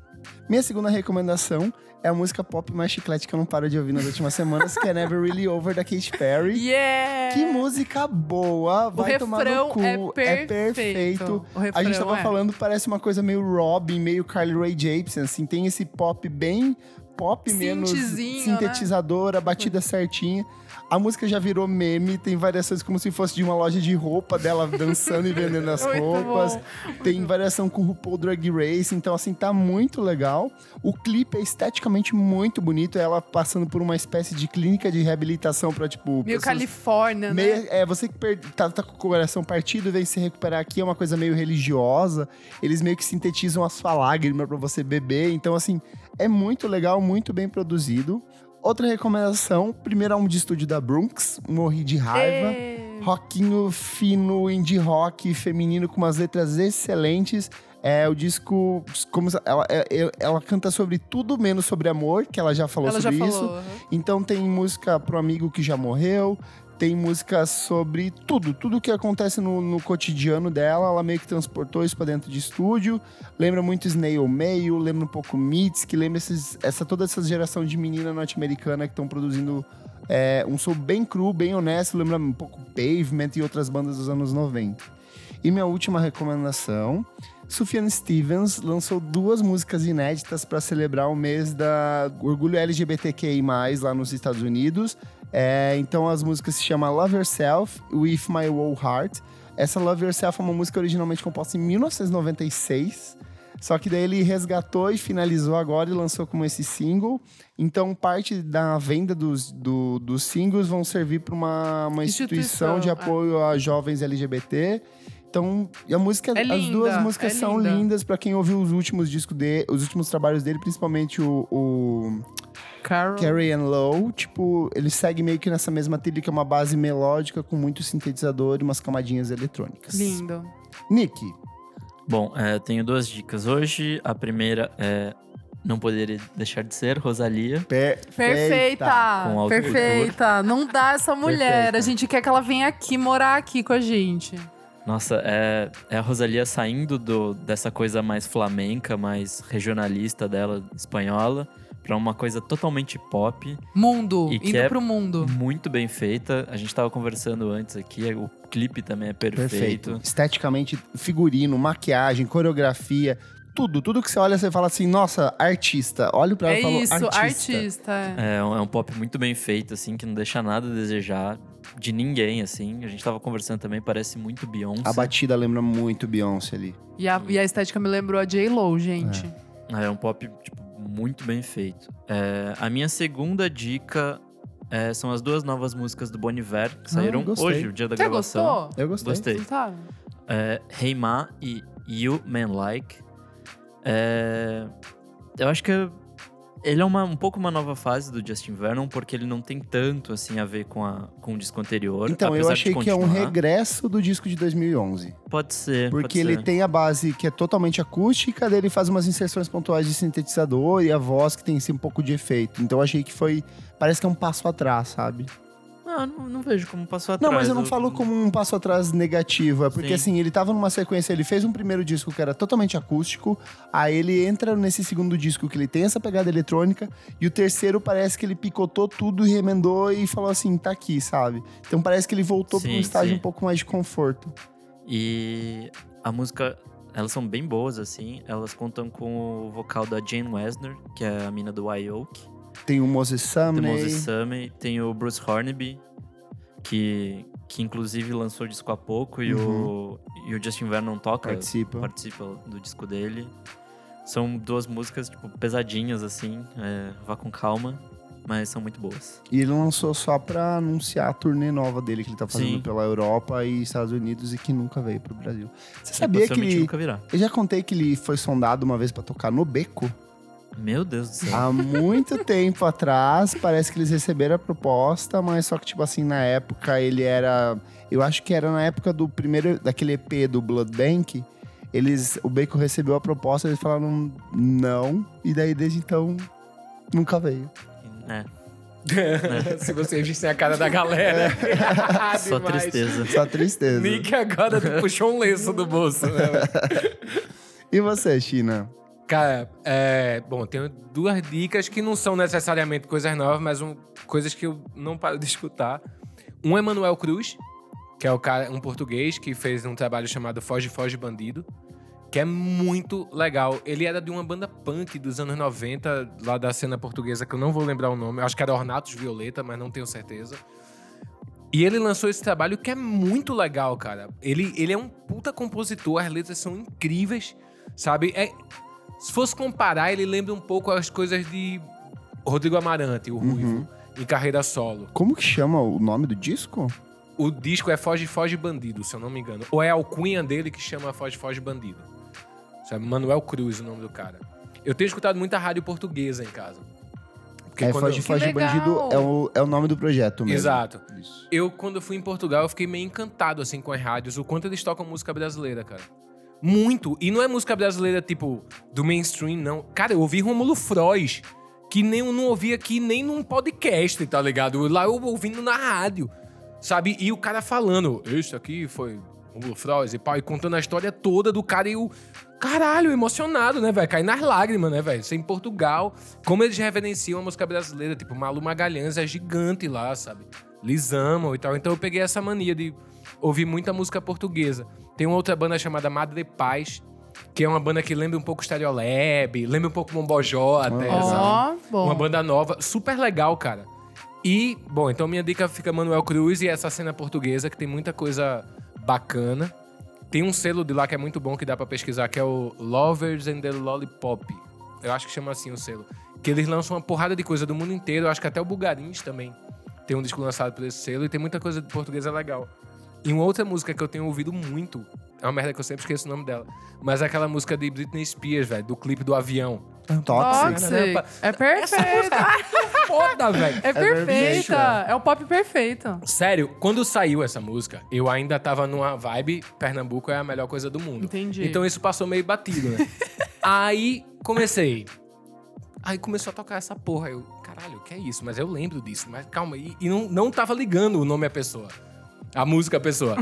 Minha segunda recomendação é a música pop mais chiclete que eu não paro de ouvir nas últimas semanas, que é Never Really Over, da Katy Perry. Yeah! Que música boa, O vai tomar no cu. é perfeito. O A gente tava é. falando, parece uma coisa meio Robin, meio Carly Rae Jepsen, assim, tem esse pop bem pop menos Synthzinho, sintetizadora, batida certinha. A música já virou meme, tem variações como se fosse de uma loja de roupa dela dançando e vendendo as roupas. bom. Tem variação com RuPaul Drag Race, então assim, tá muito legal. O clipe é esteticamente muito bonito, ela passando por uma espécie de clínica de reabilitação pra, tipo, Meio Califórnia, né? Meio- é, você que per- tá, tá com o coração partido, vem se recuperar aqui, é uma coisa meio religiosa. Eles meio que sintetizam a sua lágrima pra você beber. Então, assim, é muito legal, muito bem produzido. Outra recomendação, primeiro álbum de estúdio da Brunx, Morri de Raiva. Ê. Rockinho fino, indie rock, feminino, com umas letras excelentes. É o disco. Como, se- ela, é- ela canta sobre tudo menos sobre amor, que ela já falou Ela já sobre falou. isso. Então tem música pro amigo que já morreu, tem música sobre tudo, tudo que acontece no, no cotidiano dela, ela meio que transportou isso pra dentro de estúdio. Lembra muito Snail Mail, lembra um pouco Mitski, lembra esses, essa, toda essa geração de menina norte-americana que estão produzindo é, um som bem cru, bem honesto, lembra um pouco Pavement e outras bandas dos anos 90. E minha última recomendação, Sufjan Stevens lançou duas músicas inéditas para celebrar o mês da orgulho LGBTQI+, lá nos Estados Unidos. É, então as músicas se chamam Love Yourself, With My Whole Heart. Essa Love Yourself é uma música originalmente composta em 1996. Só que daí ele resgatou e finalizou agora e lançou como esse single. Então, parte da venda dos, do- dos singles vão servir para uma, uma instituição, Instituição, de é. apoio a jovens LGBT. Então, a música, É as linda, duas músicas é são linda. lindas para quem ouviu os últimos discos dele, os últimos trabalhos dele, principalmente o, o Carol. Carrie and Low. Tipo, ele segue meio que nessa mesma trilha que é uma base melódica com muito sintetizador e umas camadinhas eletrônicas. Lindo. Nick, Bom, é, tenho duas dicas hoje. A primeira é Não Poderia Deixar de Ser, Rosalia. perfeita. Perfeita! Com autocultura. Perfeita! Não dá essa mulher. Perfeita. A gente quer que ela venha aqui morar aqui com a gente. Nossa, é, é a Rosalia saindo do, dessa coisa mais flamenca, mais regionalista dela, espanhola, pra uma coisa totalmente pop, Mundo. E indo é- pro mundo. muito bem feita. A gente tava conversando antes aqui, o clipe também é perfeito. Perfeito. Esteticamente, figurino, maquiagem, coreografia, tudo. Tudo que você olha, você fala assim, nossa, artista. Olha pra ela É e fala, isso, artista. artista. é. É um, é um pop muito bem feito, assim, que não deixa nada a desejar de ninguém, assim. A gente tava conversando também, parece muito Beyoncé. A batida lembra muito Beyoncé ali. E, a, e a estética me lembrou a J-Lo, gente. É um pop, tipo, muito bem feito. É, a minha segunda dica é, são as duas novas músicas do Bon Iver, que saíram gostei. hoje, o dia da Você gravação. gostou? Eu gostei. Gostei. Não tá? É, Hey Ma e You Man Like. É, eu acho que ele é uma, um pouco uma nova fase do Justin Vernon, porque ele não tem tanto, assim, a ver com, a, com o disco anterior. Então, eu achei que é um regresso do disco de 2011. Pode ser, Porque pode ele ser. tem a base que é totalmente acústica, daí ele faz umas inserções pontuais de sintetizador e a voz que tem assim, um pouco de efeito. Então eu achei que foi. Parece que é um passo atrás, sabe? Não, não vejo como passou atrás. Não, mas eu não falo como um passo atrás negativo. É porque Sim. assim, ele tava numa sequência, ele fez um primeiro disco que era totalmente acústico, aí ele entra nesse segundo disco que ele tem essa pegada eletrônica, e o terceiro parece que ele picotou tudo e remendou e falou assim, tá aqui, sabe? Então parece que ele voltou pra um estágio sim. um pouco mais de conforto. E a música, elas são bem boas, assim. Elas contam com o vocal da Jane Wesner, que é a mina do Wyoke. Tem o Moses Tem o Sumney. Moses Sumney. Tem o Bruce Hornby, que, que inclusive lançou o disco há pouco. E, o, e o Justin Vernon toca, Participa. participa do disco dele. São duas músicas, tipo, pesadinhas, assim. é, vá com calma. Mas são muito boas. E ele lançou só pra anunciar a turnê nova dele que ele tá fazendo Sim. pela Europa e Estados Unidos e que nunca veio pro Brasil. Você sabia que ele... nunca virá. Eu já contei que ele foi sondado uma vez pra tocar no Beco? Meu Deus do céu. Há muito tempo atrás, parece que eles receberam a proposta, mas só que, tipo assim, na época ele era. Eu acho que era na época do primeiro. daquele EP do Blood Bank. Eles. O Bacon recebeu a proposta, eles falaram não. E daí, desde então, nunca veio. É, Se vocês vissem a cara da galera. só Demais. tristeza. Só tristeza. Nick agora puxou um lenço do bolso, né? E você, China? Cara, é, bom, tenho duas dicas que não são necessariamente coisas novas, mas um- coisas que eu não paro de escutar. Um é Manuel Cruz, que é cara, um português que fez um trabalho chamado Foge, Foge Bandido, que é muito legal. Ele era de uma banda punk dos anos 90, lá da cena portuguesa, que eu não vou lembrar o nome. Eu acho que era Ornatos Violeta, mas não tenho certeza. E ele lançou esse trabalho que é muito legal, cara. Ele, ele é um puta compositor, as letras são incríveis, sabe? É, se fosse comparar, ele lembra um pouco as coisas de Rodrigo Amarante, o Ruivo, em carreira solo. Como que chama o nome do disco? O disco é Foge, Foge Bandido, se eu não me engano. Ou é a alcunha dele que chama Foge, Foge Bandido. Sabe? Manuel Cruz, o nome do cara. Eu tenho escutado muita rádio portuguesa em casa. Porque É, Foge eu- Foge legal! Bandido é o, é o nome do projeto mesmo. Exato. Isso. Eu, quando fui em Portugal, eu fiquei meio encantado, assim, com as rádios. O quanto eles tocam música brasileira, cara. Muito. E não é música brasileira, tipo, do mainstream, não. Cara, eu ouvi Romulo Frois, que nem eu não ouvi aqui nem num podcast, tá ligado? Lá eu ouvindo na rádio, sabe? E o cara falando, este aqui foi Romulo Frois e pau, e contando a história toda do cara e o... Caralho, emocionado, né, velho? Cair nas lágrimas, né, velho? Você em Portugal, como eles reverenciam a música brasileira, tipo, Malu Magalhães é gigante lá, sabe? Eles amam e tal. Então eu peguei essa mania de ouvir muita música portuguesa. Tem uma outra banda chamada Madre Paz, que é uma banda que lembra um pouco Stereolab, lembra um pouco Mombojó até? Ó, bom. Uma banda nova, super legal, cara. E, bom, então minha dica fica Manuel Cruz e essa cena portuguesa, que tem muita coisa bacana. Tem um selo de lá que é muito bom, que dá pra pesquisar, que é o Lovers and the Lollipop. Eu acho que chama assim o selo. Que eles lançam uma porrada de coisa do mundo inteiro. Eu acho que até o Bugarins também tem um disco lançado por esse selo. E tem muita coisa de portuguesa legal. E uma outra música que eu tenho ouvido muito, é uma merda que eu sempre esqueço o nome dela, mas é aquela música de Britney Spears, velho, do clipe do avião. Toxic. Toxic. É perfeita. Foda, velho! É perfeita. É o pop perfeito. Sério, quando saiu essa música, eu ainda tava numa vibe Pernambuco é a melhor coisa do mundo. Entendi. Então isso passou meio batido, né? Aí comecei. Aí começou a tocar essa porra. Eu, caralho, o que é isso? Mas eu lembro disso. Mas calma, e, e não, não tava ligando o nome à pessoa. A música à pessoa.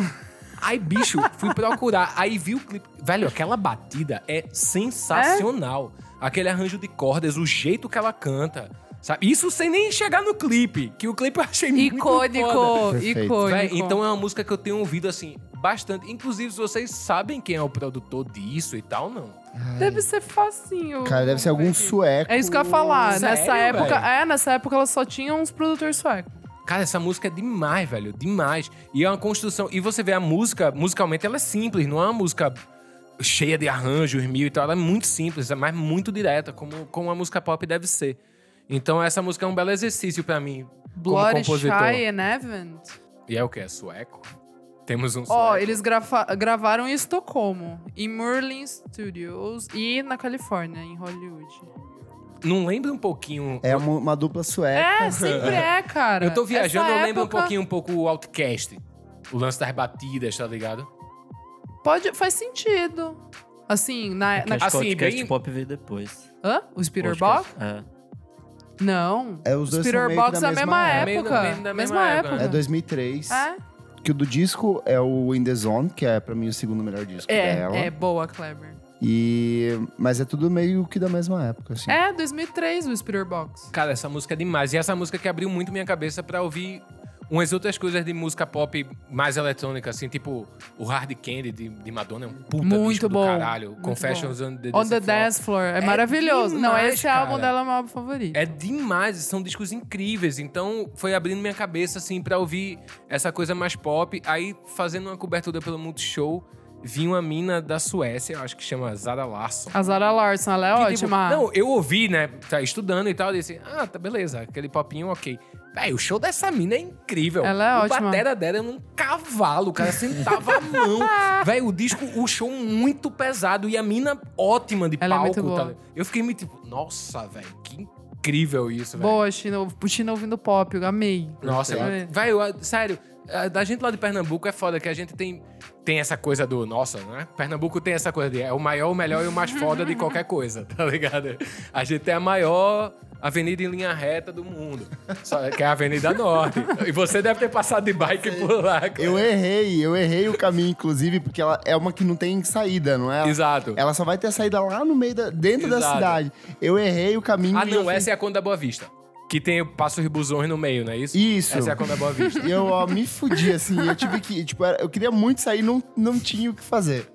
Aí, bicho, fui procurar. Aí vi o clipe. Velho, aquela batida é sensacional. Aquele arranjo de cordas, o jeito que ela canta. Sabe? Isso sem nem chegar no clipe. Que o clipe eu achei muito foda. Icônico. Perfeito. Icônico. Véi, então é uma música que eu tenho ouvido assim bastante. Inclusive, se vocês sabem quem é o produtor disso e tal, não. Deve ser facinho. Cara, deve ser algum sueco. É isso que eu ia falar. Sério, nessa época, velho? é, nessa época ela só tinha uns produtores suecos. Cara, essa música é demais, velho. Demais. E é uma construção. E você vê a música, musicalmente, ela é simples, não é uma música cheia de arranjos mil e tal. Ela é muito simples, mais muito direta, como, como a música pop deve ser. Então, essa música é um belo exercício pra mim, Bloody compositor. Shy and Event. E é o que? É sueco? Temos um Ó, sueco. eles grava- gravaram em Estocolmo, em Merlin Studios e na Califórnia, em Hollywood. Não lembra um pouquinho... É uma, uma dupla sueca. É, sempre é, cara. Eu tô viajando, Essa eu lembro um pouquinho um pouco o Outcast. O lance das batidas, tá ligado? Pode, faz sentido. Assim, na. É na acho que o Assim, podcast bem- pop veio depois. hã? O Spitterbox? É. Não. É, os o dois são meio que Spitterbox da é a mesma época. Da mesma, mesma época. época. É 2003. É, Que o do disco é o In The Zone, que é pra mim o segundo melhor disco dela. é, é boa, Kleber. E... Mas é tudo meio que da mesma época, assim. É, 2003 o Spitterbox. Cara, essa música é demais. E essa música que abriu muito minha cabeça pra ouvir umas outras coisas de música pop mais eletrônica, assim, tipo o Hard Candy de, de Madonna é um puta Muito disco bom, do caralho. muito Confessions on the, On the Dance Floor. É, É maravilhoso. Não, demais, esse álbum cara. dela é o meu álbum favorito. É demais, são discos incríveis. Então foi abrindo minha cabeça, assim, pra ouvir essa coisa mais pop. Aí, fazendo uma cobertura pelo Multishow, vi uma mina da Suécia, eu acho que chama Zara Larsson. A Zara Larson, ela é Que, tipo, ótima. não, eu ouvi, né? Tá estudando e tal. Disse, ah, tá beleza, aquele popinho, ok. Véi, o show dessa mina é incrível. Ela é o ótima. batera dela é um cavalo, o cara sentava a mão. Véi, o disco, o show muito pesado e a mina ótima de Ela é palco. muito boa. tá? Eu fiquei meio tipo, nossa, velho, que incrível isso, velho. Boa, China, China ouvindo pop, eu amei. Nossa, É. eu, sério, da gente lá de Pernambuco é foda, que a gente tem, tem essa coisa do. Nossa, né? Pernambuco tem essa coisa de é o maior, o melhor e o mais foda de qualquer coisa, tá ligado? A gente é a maior avenida em linha reta do mundo, só que é a Avenida Norte. E você deve ter passado de bike por lá. cara. Eu errei, eu errei o caminho, inclusive, porque ela é uma que não tem saída, não é? Exato. Ela só vai ter saída lá no meio da, dentro da Exato. cidade. Eu errei o caminho. Ah, não, fui- essa é a Conta da Boa Vista. Que tem Passo Ribusões no meio, não é isso? Isso. Essa é a Conta da Boa Vista. E eu ó, me fudi, assim. Eu tive que. Tipo, eu queria muito sair, não, não tinha o que fazer.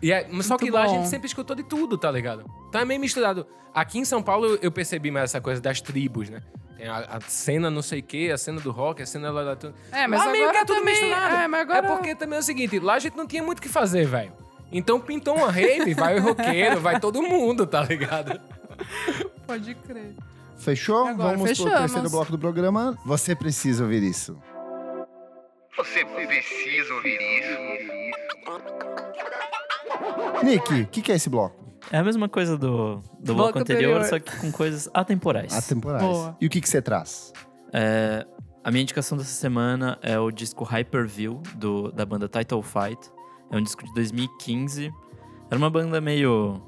E é- mas só que Muito lá a bom. gente sempre escutou de tudo, tá ligado? Então é meio misturado. Aqui em São Paulo eu- percebi mais essa coisa das tribos, né? Tem a, a cena não sei o quê, a cena do rock, a cena lá da... É, mas lá meio agora que é tudo também- misturado. é, mas agora- porque também é o seguinte, lá a gente não tinha muito o que fazer, velho. Então pintou uma rave, vai o roqueiro, vai todo mundo, tá ligado? Pode crer. Fechou? Agora Vamos pro fechamos. terceiro bloco do programa. Você precisa ouvir isso. Você precisa ouvir isso. Nick, o que, que é esse bloco? É a mesma coisa do, do Bloco bloco anterior, anterior. só que com coisas atemporais. Atemporais. Boa. E o que, que você traz? É, a minha indicação dessa semana é o disco Hyperview, do, da banda Title Fight. É um disco de 2015. Era uma banda meio...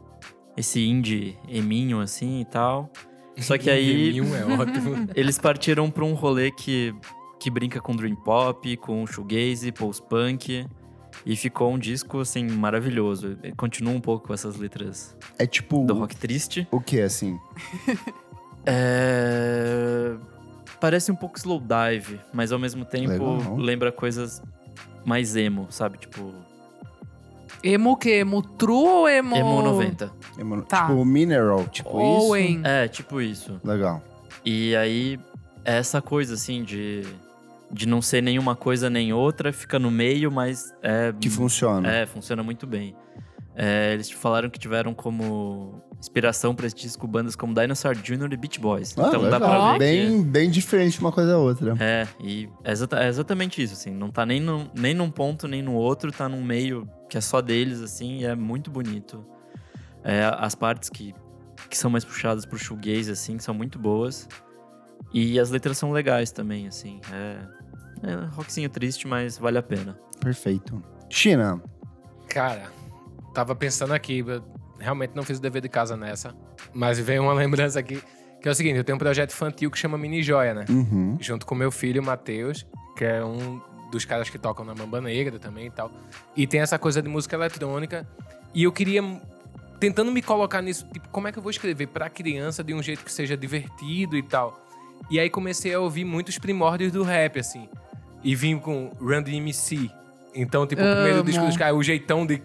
Esse indie eminho, assim, e tal. Só que aí... É ótimo. Eles partiram pra um rolê que, que brinca com dream pop, com shoegaze, post-punk. E ficou um disco, assim, maravilhoso. Continua um pouco com essas letras É tipo. do rock triste. O que, assim? É... Parece um pouco slow dive, mas ao mesmo tempo Legal. lembra coisas mais emo, sabe? Tipo, Emo o quê? Emo true ou emo... emo 90. É, mano, Tá. Tipo Mineral, tipo isso. Owen. É, tipo isso. Legal. E aí, é essa coisa, assim, de, de não ser nenhuma coisa nem outra, fica no meio, mas é... Que funciona. É, funciona muito bem. É, eles falaram que tiveram como inspiração pra esse disco bandas como Dinosaur Jr. e Beach Boys. Ah, então dá legal. pra ver que... bem, bem diferente uma coisa da outra. É, e é, exata- é exatamente isso, assim. Não tá nem, num- nem num ponto, nem no outro, tá num meio que é só deles, assim, e é muito bonito. É, as partes que, que são mais puxadas pro shoegaze, assim, são muito boas. E as letras são legais também, assim. É, é rockzinho triste, mas vale a pena. Perfeito. China, Cara, tava pensando aqui, eu realmente não fiz o dever de casa nessa, mas veio uma lembrança aqui, que é o seguinte, eu tenho um projeto infantil que chama Mini Joia, né? uhum. Junto com meu filho, Matheus, que é um dos caras que tocam na Mamba Negra também e tal. E tem essa coisa de música eletrônica. E eu queria, tentando me colocar nisso, tipo, como é que eu vou escrever pra criança de um jeito que seja divertido e tal. E aí comecei a ouvir muitos primórdios do rap, assim. E vim com Run DMC. Então, tipo, o primeiro Amo. disco dos caras, o jeitão de.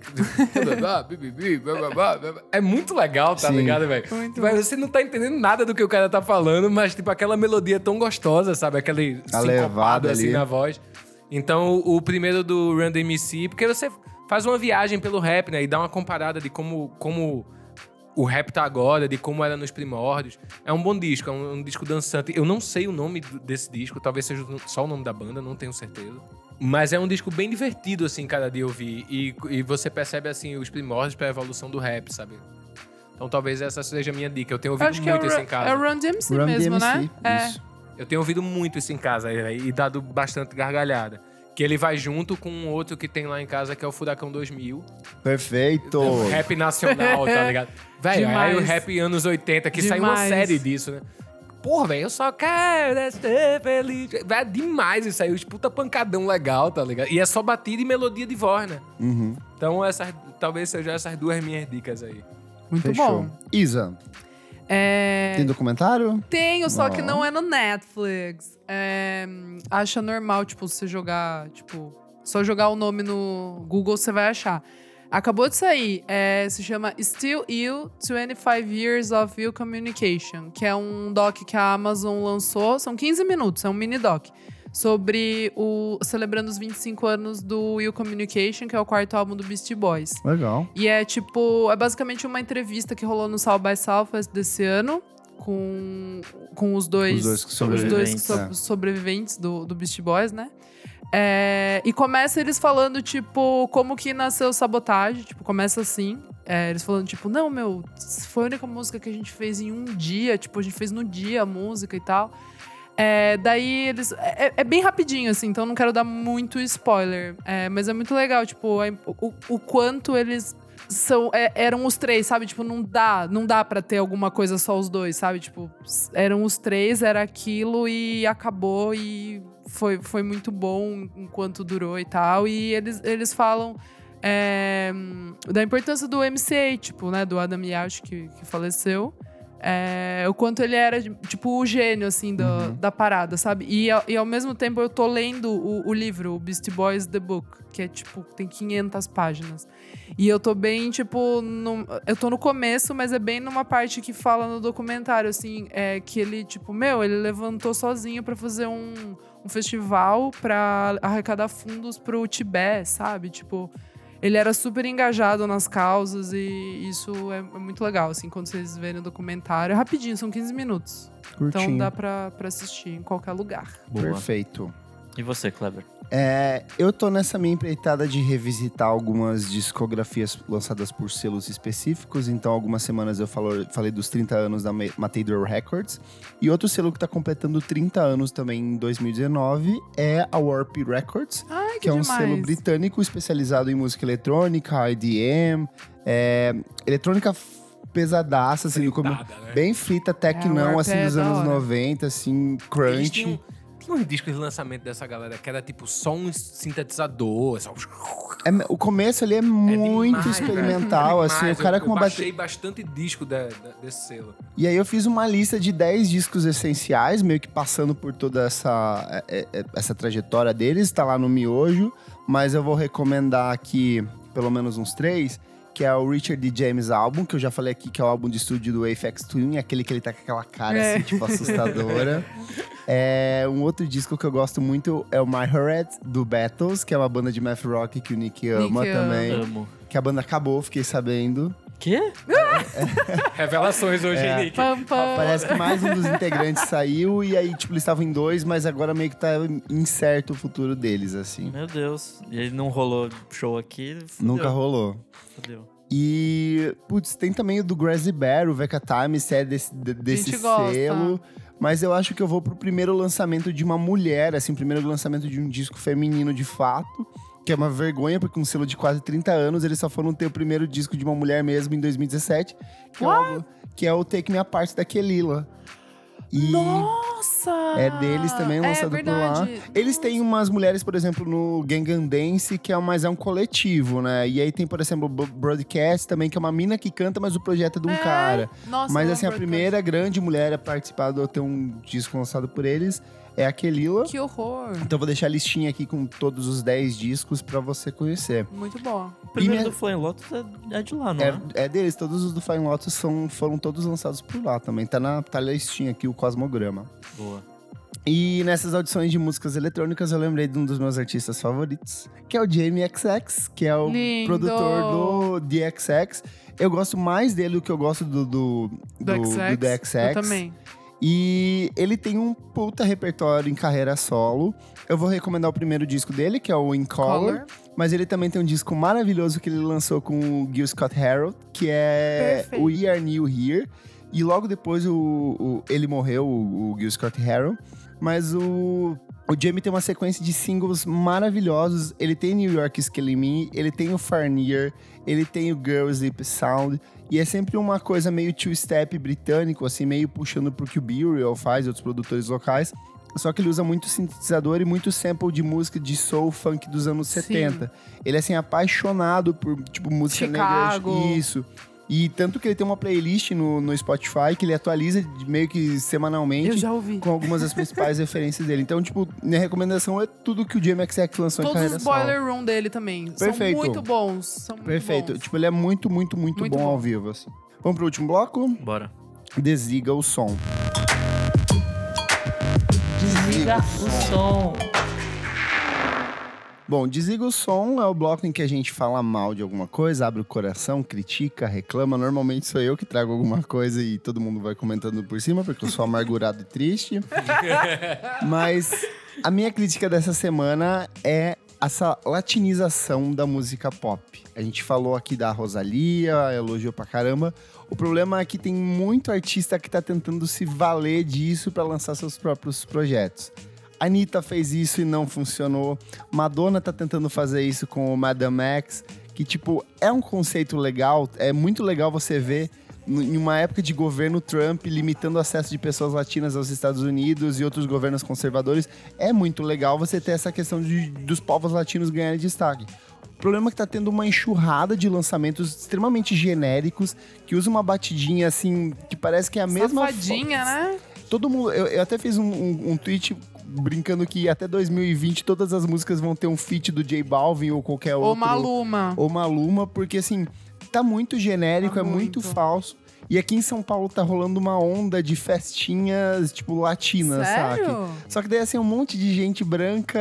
é muito legal, tá Sim. ligado, velho? Muito Tipo, Você não tá entendendo nada do que o cara tá falando, mas, tipo, aquela melodia tão gostosa, sabe? Aquele A sincopado assim ali. na voz. Então, o, primeiro do Run DMC, porque você faz uma viagem pelo rap, né? E dá uma comparada de como, como o rap tá agora, de como era nos primórdios. É um bom disco, é um, um disco dançante. Eu não sei o nome desse disco, talvez seja só o nome da banda, não tenho certeza. Mas é um disco bem divertido, assim, cada dia ouvir. E, e você percebe, assim, os primórdios pra evolução do rap, sabe? Então talvez essa seja a minha dica. Eu tenho ouvido acho que é muito o, isso em casa. é o Run DMC Run mesmo, DMC, né? É. Eu tenho ouvido muito isso em casa véi, e dado bastante gargalhada. Que ele vai junto com um outro que tem lá em casa, que é o Furacão 2000. Perfeito. O rap nacional, tá ligado? Velho, aí o Demais. rap anos 80, que saiu uma Demais. série disso, né? Porra, velho, eu só quero é ser feliz. Véi, é demais isso aí, os puta pancadão legal, tá ligado? E é só batida e melodia de voz, né? Uhum. Então, essas, talvez sejam essas duas minhas dicas aí. Muito Fechou. bom. Isa, É, tem documentário? Tenho, só que Ó. não é no Netflix. É, acha normal, tipo, você jogar, tipo, só jogar o nome no Google você vai achar. Acabou de sair, é, se chama Still You 25 Years of You Communication, que é um doc que a Amazon lançou, são 15 minutos, é um mini doc, sobre o celebrando os 25 anos do You Communication, que é o quarto álbum do Beastie Boys. Legal. E é tipo, é basicamente uma entrevista que rolou no South by Southwest desse ano com, com os dois, Os dois que os sobreviventes, dois que so- é. sobreviventes do, do Beast Boys, né? É, e começa eles falando, tipo, como que nasceu Sabotagem. Tipo, começa assim. É, eles falando, tipo, não, meu, foi a única música que a gente fez em um dia. Tipo, a gente fez no dia a música e tal. É, daí eles. É, é bem rapidinho, assim, então não quero dar muito spoiler. É, mas é muito legal, tipo, o, o quanto eles são. é, eram os três, sabe? Tipo, não dá, não dá pra ter alguma coisa só os dois, sabe? Tipo, eram os três, era aquilo e acabou e foi, foi muito bom enquanto durou e tal. E eles, eles falam. é, da importância do MCA, tipo, né, do Adam Yash, que, que faleceu. É, o quanto ele era, tipo, o gênio, assim, do- da parada, sabe? E, ao- e ao mesmo tempo eu tô lendo o, o livro, o Beastie Boys The Book, que é, tipo, tem 500 páginas. E eu tô bem, tipo, no, eu tô no começo, mas é bem numa parte que fala no documentário, assim, é que ele, tipo, meu, ele levantou sozinho pra fazer um, um festival pra arrecadar fundos pro Tibete, sabe? Tipo, ele era super engajado nas causas e isso é, é muito legal, assim, quando vocês verem o documentário. É rapidinho, são 15 minutos. Curtinho. Então dá pra, pra assistir em qualquer lugar. Boa. Perfeito. E você, Kleber? É, eu tô nessa minha empreitada de revisitar algumas discografias lançadas por selos específicos. Então, algumas semanas eu falo- falei dos 30 anos da Ma- Matador Records. E outro selo que tá completando 30 anos também em 2019 é a Warp Records, Ai, que, que é um demais. selo britânico especializado em música eletrônica, IDM, é, eletrônica pesadaça, assim, Fritada, né? bem frita, É, tecnão, Warp assim, é dos anos hora. 90, assim, Eles crunch. Uns discos de lançamento dessa galera que era tipo só um sintetizador. Só... É, o começo ali é muito demais, experimental, velho. assim, o cara eu, com uma eu bateria. baixei bastante disco da- da- desse selo. E aí eu fiz uma lista de 10 discos essenciais, meio que passando por toda essa, é, é, essa trajetória deles, tá lá no miojo, mas eu vou recomendar aqui pelo menos uns três, que é o Richard D. James álbum, que eu já falei aqui que é o álbum de estúdio do Aphex Twin, aquele que ele tá com aquela cara É. assim, tipo, assustadora. É, um outro disco que eu gosto muito é o My Heart, do Battles, que é uma banda de math rock que o Nick ama Nick também. Amo. Que a banda acabou, fiquei sabendo. Quê? Revelações hoje, É. hein, Nick? Pam, pam. Parece que mais um dos integrantes saiu e aí, tipo, eles estavam em dois, mas agora meio que tá incerto o futuro deles, assim. Meu Deus. E aí não rolou show aqui? Fudeu. Nunca rolou. Fudeu. E, putz, tem também o do Grassy Bear, o Veca Time, se é desse, de- desse gosta. selo. Mas eu acho que eu vou pro primeiro lançamento de uma mulher, assim, primeiro lançamento de um disco feminino de fato. Que é uma vergonha, porque um selo de quase 30 anos, eles só foram ter o primeiro disco de uma mulher mesmo em 2017. Que, é o, que é o Take Me Apart da Kelila. E Nossa! é deles também, É lançado por lá. Eles têm umas mulheres, por exemplo, no Gangan Dance, que é mais é um coletivo, né? E aí tem, por exemplo, o Broadcast também, que é uma mina que canta, mas o projeto é de um É. cara. Nossa, Mas assim, a primeira grande mulher a participar do ter um disco lançado por eles é a Kelila. Que horror. Então eu vou deixar a listinha aqui com todos os 10 discos pra você conhecer. Muito bom. O primeiro minha- do Flame Lotus é, é de lá, não é? É, é deles, todos os do Fine Lotus são, foram todos lançados por lá também. Tá na tá listinha aqui, o Cosmograma. Boa. E nessas audições de músicas eletrônicas, eu lembrei de um dos meus artistas favoritos, que é o Jamie XX, que é o Lindo! produtor do DXX. Eu gosto mais dele do que eu gosto do, do, Do, do, XX. do DXX. Eu também. E ele tem um puta repertório em carreira solo. Eu vou recomendar o primeiro disco dele, que é o In Color. Color. Mas ele também tem um disco maravilhoso que ele lançou com o Gil Scott Herold, que é Perfeito. o We Are New Here. E logo depois o, o- ele morreu, o, o Gil Scott Herold. Mas o, o Jamie tem uma sequência de singles maravilhosos. Ele tem New York Killing Me, ele tem o Farnier, ele tem o Girl Sleep Sound. E é sempre uma coisa meio two-step britânico, assim, meio puxando pro que o Burial faz, outros produtores locais. Só que ele usa muito sintetizador e muito sample de música de soul funk dos anos Sim. 70. Ele é assim apaixonado por tipo música Chicago. negra. Isso. E tanto que ele tem uma playlist no, no Spotify que ele atualiza meio que semanalmente Eu já ouvi. com algumas das principais referências dele. Então, tipo, minha recomendação é tudo que o JMXX lançou em Todos carreira os solo. boiler room dele também. Perfeito. São muito bons. São muito Perfeito. bons. Tipo, ele é muito, muito, muito, Muito bom, bom. ao vivo, assim. Vamos pro último bloco? Bora. Desliga o som. Desliga o som. Bom, desliga o som é o bloco em que a gente fala mal de alguma coisa, abre o coração, critica, reclama. Normalmente sou eu que trago alguma coisa e todo mundo vai comentando por cima, porque eu sou amargurado e triste. Mas A minha crítica dessa semana é essa latinização da música pop. A gente falou aqui da Rosalia, elogiou pra caramba. O problema é que tem muito artista que tá tentando se valer disso para lançar seus próprios projetos. Anitta fez isso e não funcionou. Madonna tá tentando fazer isso com o Madame X, que tipo, é um conceito legal, é muito legal você ver em uma época de governo Trump limitando o acesso de pessoas latinas aos Estados Unidos e outros governos conservadores, é muito legal você ter essa questão de, dos povos latinos ganharem destaque. O problema é que tá tendo uma enxurrada de lançamentos extremamente genéricos, que usa uma batidinha assim, que parece que é a mesma... Safadinha, né? Todo mundo... Eu, eu até fiz um, um, um tweet brincando que até 2020 todas as músicas vão ter um feat do J Balvin ou qualquer Ou outro Maluma. ou Maluma, porque assim, tá muito genérico, Tá é muito. muito. falso. E aqui em São Paulo tá rolando uma onda de festinhas, tipo, latinas, sabe? Sério? Só que daí, assim, um monte de gente branca,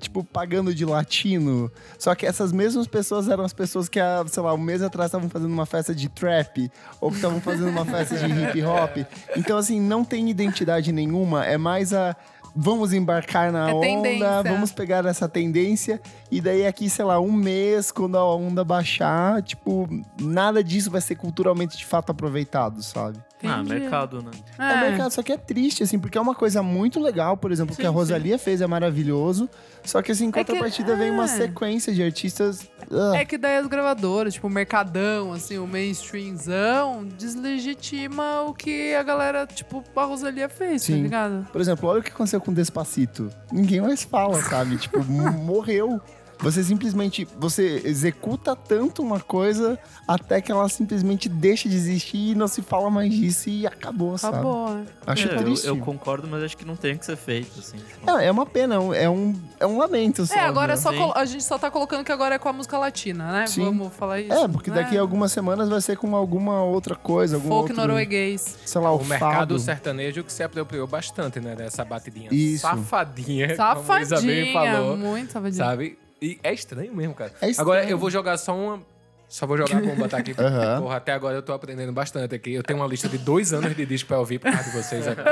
tipo, pagando de latino. Só que essas mesmas pessoas eram as pessoas que, há, sei lá, um mês atrás estavam fazendo uma festa de trap, ou que estavam fazendo uma festa de hip hop. Então, assim, não tem identidade nenhuma, é mais a. Vamos embarcar na É onda, tendência. vamos pegar essa tendência, e daí aqui, sei lá, um mês, quando a onda baixar, tipo, nada disso vai ser culturalmente de fato aproveitado, sabe? Ah, Entendi. mercado, né? É, o mercado, só que é triste, assim, porque é uma coisa muito legal, por exemplo, o que Sim, a Rosalia fez é maravilhoso. Só que, assim, em É que- contrapartida vem uma é. sequência de artistas. ah, É que daí as gravadoras, tipo, o mercadão, assim, o mainstreamzão, deslegitima o que a galera, tipo, a Rosalia fez, Sim. tá ligado? Por exemplo, olha o que aconteceu com Despacito. Ninguém mais fala, sabe? tipo, morreu. Você simplesmente, você executa tanto uma coisa até que ela simplesmente deixa de existir e não se fala mais disso e acabou, sabe? Acabou? Acho É, eu, triste. eu concordo, mas acho que não tem que ser feito, assim. tipo. É, é uma pena, é um- é um, é lamento só. É, agora é né? só a gente só tá colocando que agora é com a música latina, né? Sim. Vamos falar isso. É, porque né? daqui a algumas semanas vai ser com alguma outra coisa, algum Folk outro, norueguês. sei lá, o, O mercado sertanejo que se apropriou bastante, né? Dessa batidinha Isso. safadinha. Como a Isabel Safadinha, falou. muito safadinha. Sabe? E é estranho mesmo, cara. É estranho. Agora eu vou jogar só uma. Só vou jogar, vou botar aqui. porque, Aham. Porra, até agora eu tô aprendendo bastante aqui. Eu tenho uma lista de dois anos de disco pra ouvir por causa de vocês aqui.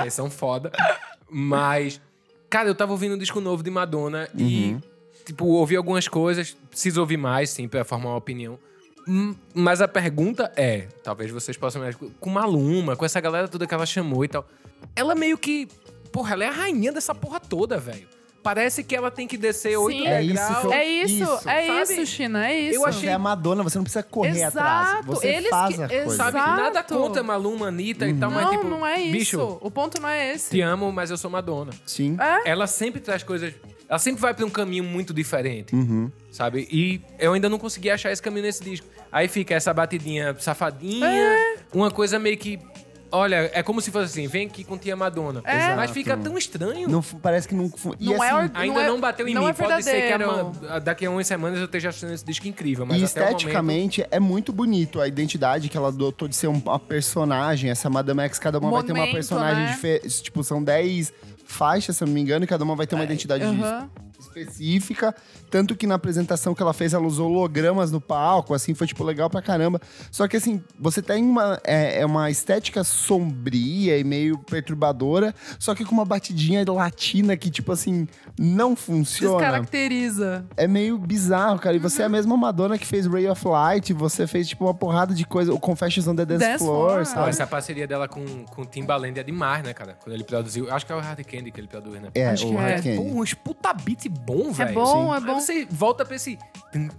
Vocês são foda. Mas, cara, eu tava ouvindo um disco novo de Madonna e, tipo, ouvi algumas coisas. Preciso ouvir mais, sim, pra formar uma opinião. Hum, Mas a pergunta é, talvez vocês possam me com Maluma, com essa galera toda que ela chamou e tal. Ela meio que, porra, ela é a rainha dessa porra toda, velho. Parece que ela tem que descer oito Sim. É isso degraus. eu- É isso, Isso, é sabe? isso, China, é isso. Eu achei- Você é a Madonna, você não precisa correr Exato, atrás. Você eles faz que- a coisa. Sabe? Nada contra Maluma, Anitta e tal, mas Não, tipo, não é isso. bicho, O ponto não é esse. te amo, mas eu sou Madonna. Sim. É? Ela sempre traz coisas. Ela sempre vai pra um caminho muito diferente, Uhum. sabe? E eu ainda não consegui achar esse caminho nesse disco. Aí fica essa batidinha safadinha, É. uma coisa meio que. Olha, é como se fosse assim: vem aqui com tia Madonna. É. Mas fica tão estranho. Não, parece que não... E Não é assim, or- Ainda Não não, é- bateu em não mim. é Pode ser que verdadeiro. ama- daqui a umas semanas eu esteja achando esse disco incrível. Mas E até o momento- esteticamente é muito bonito a identidade que ela adotou de ser um- uma personagem. Essa Madame X, cada uma vai ter uma Momento, personagem né? diferente. Tipo, são 10 faixas, se eu não me engano, e cada uma vai ter uma identidade Aham. Específica. Tanto que na apresentação que ela fez, ela usou hologramas no palco, assim, foi, tipo, legal pra caramba. Só que, assim, você tem uma, é, é uma estética sombria e meio perturbadora, só que com uma batidinha latina que, tipo assim, não funciona. Descaracteriza. É meio bizarro, cara. E você é a Uhum. mesma Madonna que fez Ray of Light, você fez, tipo, uma porrada de coisa. O Confessions on the Dance, Dance Floor, sabe? essa parceria dela com, com o Timbaland é demais, né, cara? Quando ele produziu. Acho que é o Hard Candy que ele produz, né? É, Acho o que Hard é. Candy. Pô, uns puta beat bom, velho. bom, Sim. é bom. Aí você volta pra esse.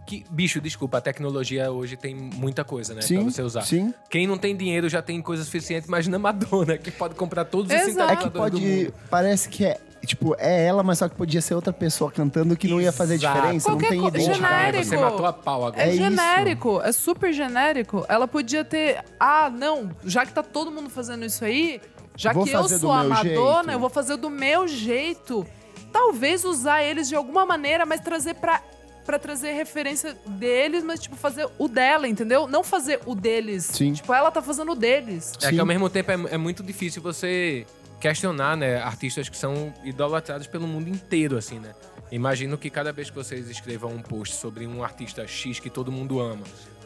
Que, bicho, desculpa, a tecnologia hoje tem muita coisa, né? Sim, pra você usar. sim. Quem não tem dinheiro já tem coisa suficiente, imagina a Madonna, que pode comprar todos os Exato. É sintetizadores que do pode. mundo. Parece que é. Tipo, é ela, mas só que podia ser outra pessoa cantando que não ia fazer Exato. diferença. Qualquer não tem co- identidade. genérico. Você matou a pau agora. É, É isso. genérico, é super genérico. Ela podia ter. Ah, não, já que tá todo mundo fazendo isso aí, já Vou que eu do sou a Madonna, jeito. eu vou fazer do meu jeito. Talvez usar eles de alguma maneira, mas trazer pra. Pra trazer referência deles, mas, tipo, fazer o dela, entendeu? Não fazer o deles. Sim. Tipo, ela tá fazendo o deles. É Sim. que ao mesmo tempo é, é muito difícil você questionar, né, artistas que são idolatrados pelo mundo inteiro, assim, né? Imagino que cada vez que vocês escrevam um post sobre um artista X que todo mundo ama,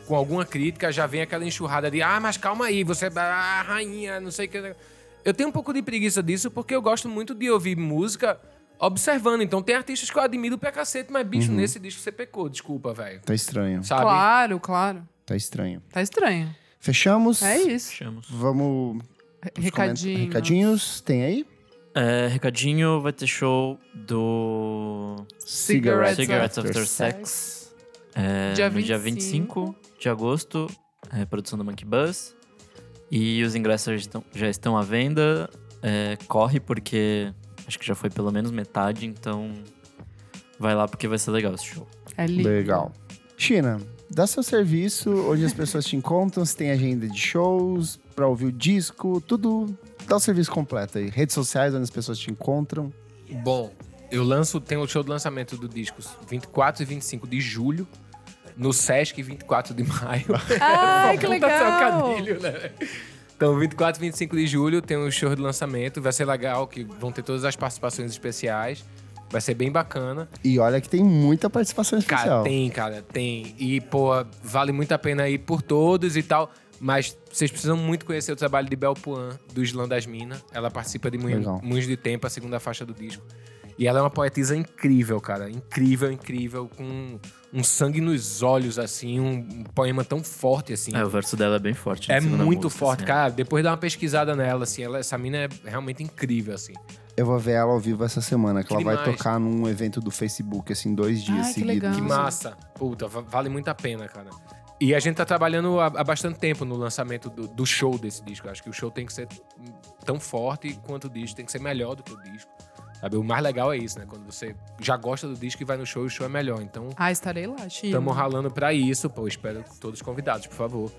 com alguma crítica, já vem aquela enxurrada de ah, mas calma aí, você é a rainha, não sei o que. Eu tenho um pouco de preguiça disso porque eu gosto muito de ouvir música observando. Então tem artistas que eu admiro pra cacete, mas, bicho, nesse disco você pecou. Desculpa, velho. Tá estranho. Sabe? Claro, claro. Tá estranho. Tá estranho. Fechamos? É isso. Fechamos. Vamos. pros Recadinho. coment- Recadinhos, tem aí? É, recadinho, vai ter show do Cigarettes Cigarettes After After Sex. é, Dia no dia 25. 25 de agosto, é, produção da Monkey Bus. E os ingressos já estão, já estão à venda. É, corre porque acho que já foi pelo menos metade, então vai lá porque vai ser legal esse show. É lindo. Legal. China, dá seu serviço, onde as pessoas te encontram, se tem agenda de shows, pra ouvir o disco, tudo. Dá o serviço completo aí. Redes sociais, onde as pessoas te encontram. Bom, eu lanço, tem o show de lançamento do disco 24 e 25 de julho, no Sesc 24 de maio. Ai, que legal. trocadilho, né? Então, 24 e 25 de julho tem o show de lançamento. Vai ser legal, que vão ter todas as participações especiais. Vai ser bem bacana. E olha que tem muita participação Cara, especial. tem, cara, tem. E, pô, vale muito a pena ir por todos e tal. Mas vocês precisam muito conhecer o trabalho de Belpuan, do Islã das Minas. Ela participa de. Moinhos de Tempo, a segunda faixa do disco. E ela é uma poetisa incrível, cara. Incrível, incrível. Com um sangue nos olhos, assim. Um, poema tão forte, assim. É, o verso dela é bem forte. É muito música, forte, assim, cara. Depois dá uma pesquisada nela, assim. Ela, essa mina é realmente incrível, assim. Eu vou ver ela ao vivo essa semana, que, Que ela vai demais. tocar num evento do Facebook, assim, dois dias Ai, que seguidos. legal. Que massa. Puta, va- vale muito a pena, cara. E a gente tá trabalhando há, há bastante tempo no lançamento do, do show desse disco. Eu acho que o show tem que ser tão forte quanto o disco, tem que ser melhor do que o disco. Sabe? O mais legal é isso, né? Quando você já gosta do disco e vai no show o show é melhor. Então, Ah, estarei lá, China. estamos ralando pra isso. Pô, espero todos convidados, por favor.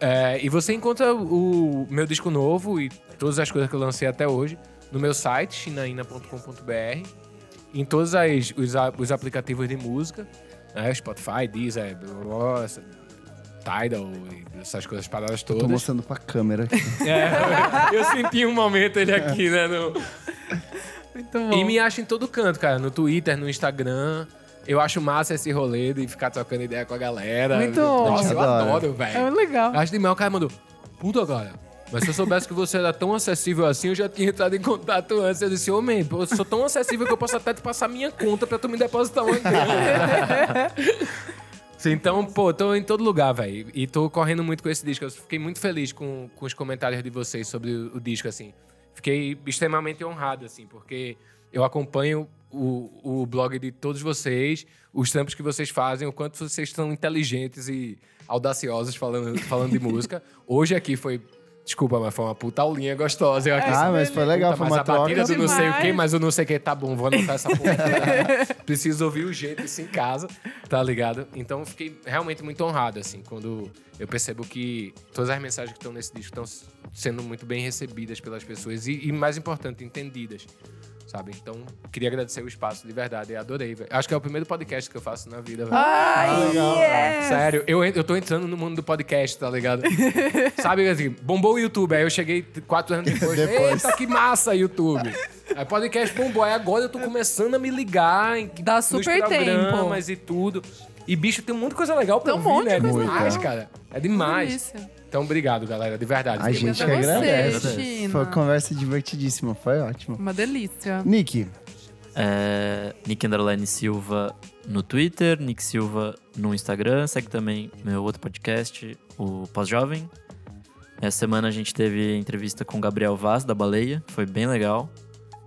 É, e você encontra o meu disco novo e todas as coisas que eu lancei até hoje no meu site, chinaina.com.br, em todos as- os, os aplicativos de música, né? Spotify, Deezer, nossa, Tidal, e essas coisas paradas Tô todas. mostrando pra câmera aqui. É, eu senti um momento ele aqui, né? no-. E me acha em todo canto, cara. No Twitter, no Instagram. Eu acho massa esse rolê de ficar trocando ideia com a galera. Muito. Nossa, eu Adoro. adoro, É velho. muito legal. Acho demais. O cara mandou, puta, cara. Mas se eu soubesse que você era tão acessível assim, eu já tinha entrado em contato antes. Eu disse, pô, eu sou tão acessível que eu posso até te passar minha conta pra tu me depositar uma grana. Então, pô, tô em todo lugar, velho. E tô correndo muito com esse disco. Eu fiquei muito feliz com, com os comentários de vocês sobre o, o disco, assim. Fiquei extremamente honrado, assim, porque eu acompanho o, o blog de todos vocês, os trampos que vocês fazem, o quanto vocês são inteligentes e audaciosos falando, falando de música. Hoje aqui foi. Desculpa, mas foi uma puta aulinha gostosa. Eu aqui, Ah, mas foi legal, Puta, foi mas uma a batida troca. do não sei o que, Demais. mas eu não sei o que tá bom, vou anotar essa porra. Preciso ouvir o jeito isso em casa, tá ligado? Então eu fiquei realmente muito honrado, assim, quando eu percebo que todas as mensagens que estão nesse disco estão sendo muito bem recebidas pelas pessoas e, e mais importante, entendidas. Sabe? Então, queria agradecer o espaço de verdade. Eu adorei, velho. Acho que é o primeiro podcast que eu faço na vida, velho. Ai, yes. Sério, eu, eu tô entrando no mundo do podcast, tá ligado? Sabe assim, bombou o YouTube, aí eu cheguei quatro anos depois, Depois. eita, que massa YouTube. Aí podcast bombou, aí agora eu tô começando a me ligar em, Dá nos super programas e tudo. E, bicho, tem um monte de coisa legal pra Tem um ouvir, monte de né? coisa demais, legal. cara. É demais. Delícia. Então, obrigado, galera, de verdade. A gente que você, agradece. China. Foi uma conversa divertidíssima, foi ótimo. Uma delícia. Nick, É, Nick Underline Silva no Twitter, Nick Silva no Instagram. Segue também meu outro podcast, o Pós-Jovem. Essa semana a gente teve entrevista com o Gabriel Vaz, da Baleia. Foi bem legal.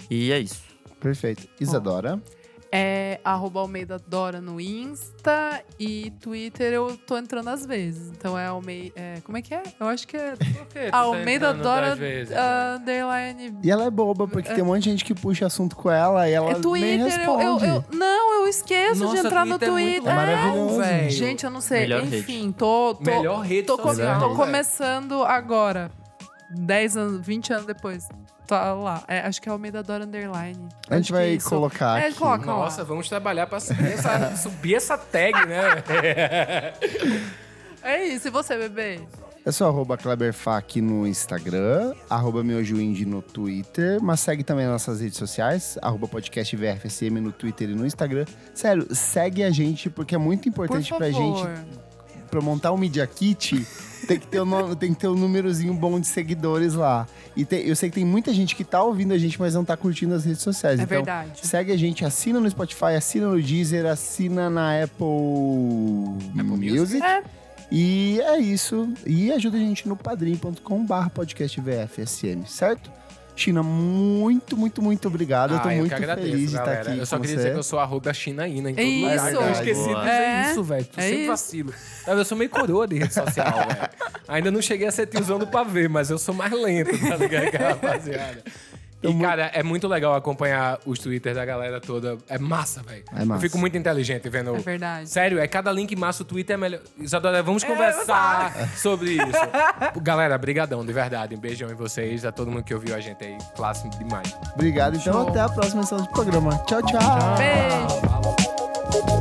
E é isso. perfeito. Isadora, É arroba Almeida Dora no Insta e Twitter eu tô entrando às vezes. Então é Almeida. É, como é que é? Eu acho que é. Que tá Almeida Dora das vezes, ah, underline. e ela é boba, porque tem um monte de gente que puxa assunto com ela e ela É nem Twitter, eu, responde. eu, eu- Não, eu esqueço Nossa, de entrar no Twitter é muito Twitter. maravilhoso, velho. Gente, eu não sei. Melhor Enfim, tô. tô Melhor rede tô, com- social, tô velho. começando agora. 10 anos, 20 anos depois. Tá lá. É, acho que é Almeida Dora Underline. A gente Acho vai é isso. colocar É, aqui. coloca lá. Nossa, vamos trabalhar pra subir essa, subir essa tag, né? É isso. E você, bebê? Eu sou arroba KleberFac no Instagram, arroba meujuindy no Twitter, mas segue também nas nossas redes sociais, arroba podcast VRFSM no Twitter e no Instagram. Sério, segue a gente porque é muito Por importante pra gente, pra montar um Media Kit, tem que ter o nome- tem que ter um númerozinho bom de seguidores lá. E tem- eu sei que tem muita gente que tá ouvindo a gente, mas não tá curtindo as redes sociais. É então, verdade. segue a gente, assina no Spotify, assina no Deezer, assina na Apple, Music. É. E é isso. E ajuda a gente no padrim.com.br podcast VFSM, certo? China, muito, muito, muito obrigado. eu tô Ah, muito agradeço, feliz de estar galera. aqui Eu só com queria você. dizer que eu sou arroba chinaína em todo Isso. lugar. Eu esqueci de dizer É, isso, velho. É sempre isso. vacilo. Eu sou meio coroa de rede social, velho. Ainda não cheguei a ser tiozão do pavê, mas eu sou mais lento, tá ligado, rapaziada? E, cara, é muito legal acompanhar os twitters da galera toda. É massa, velho. É massa. Eu fico muito inteligente vendo. É verdade. Sério, é cada link massa, o Twitter é melhor. Isadora, vamos conversar sobre isso. Galera, brigadão, de verdade. Um beijão em vocês, a todo mundo que ouviu a gente aí. Clássico demais. Obrigado. Então, Show. até a próxima edição do programa. Tchau, tchau. Beijo.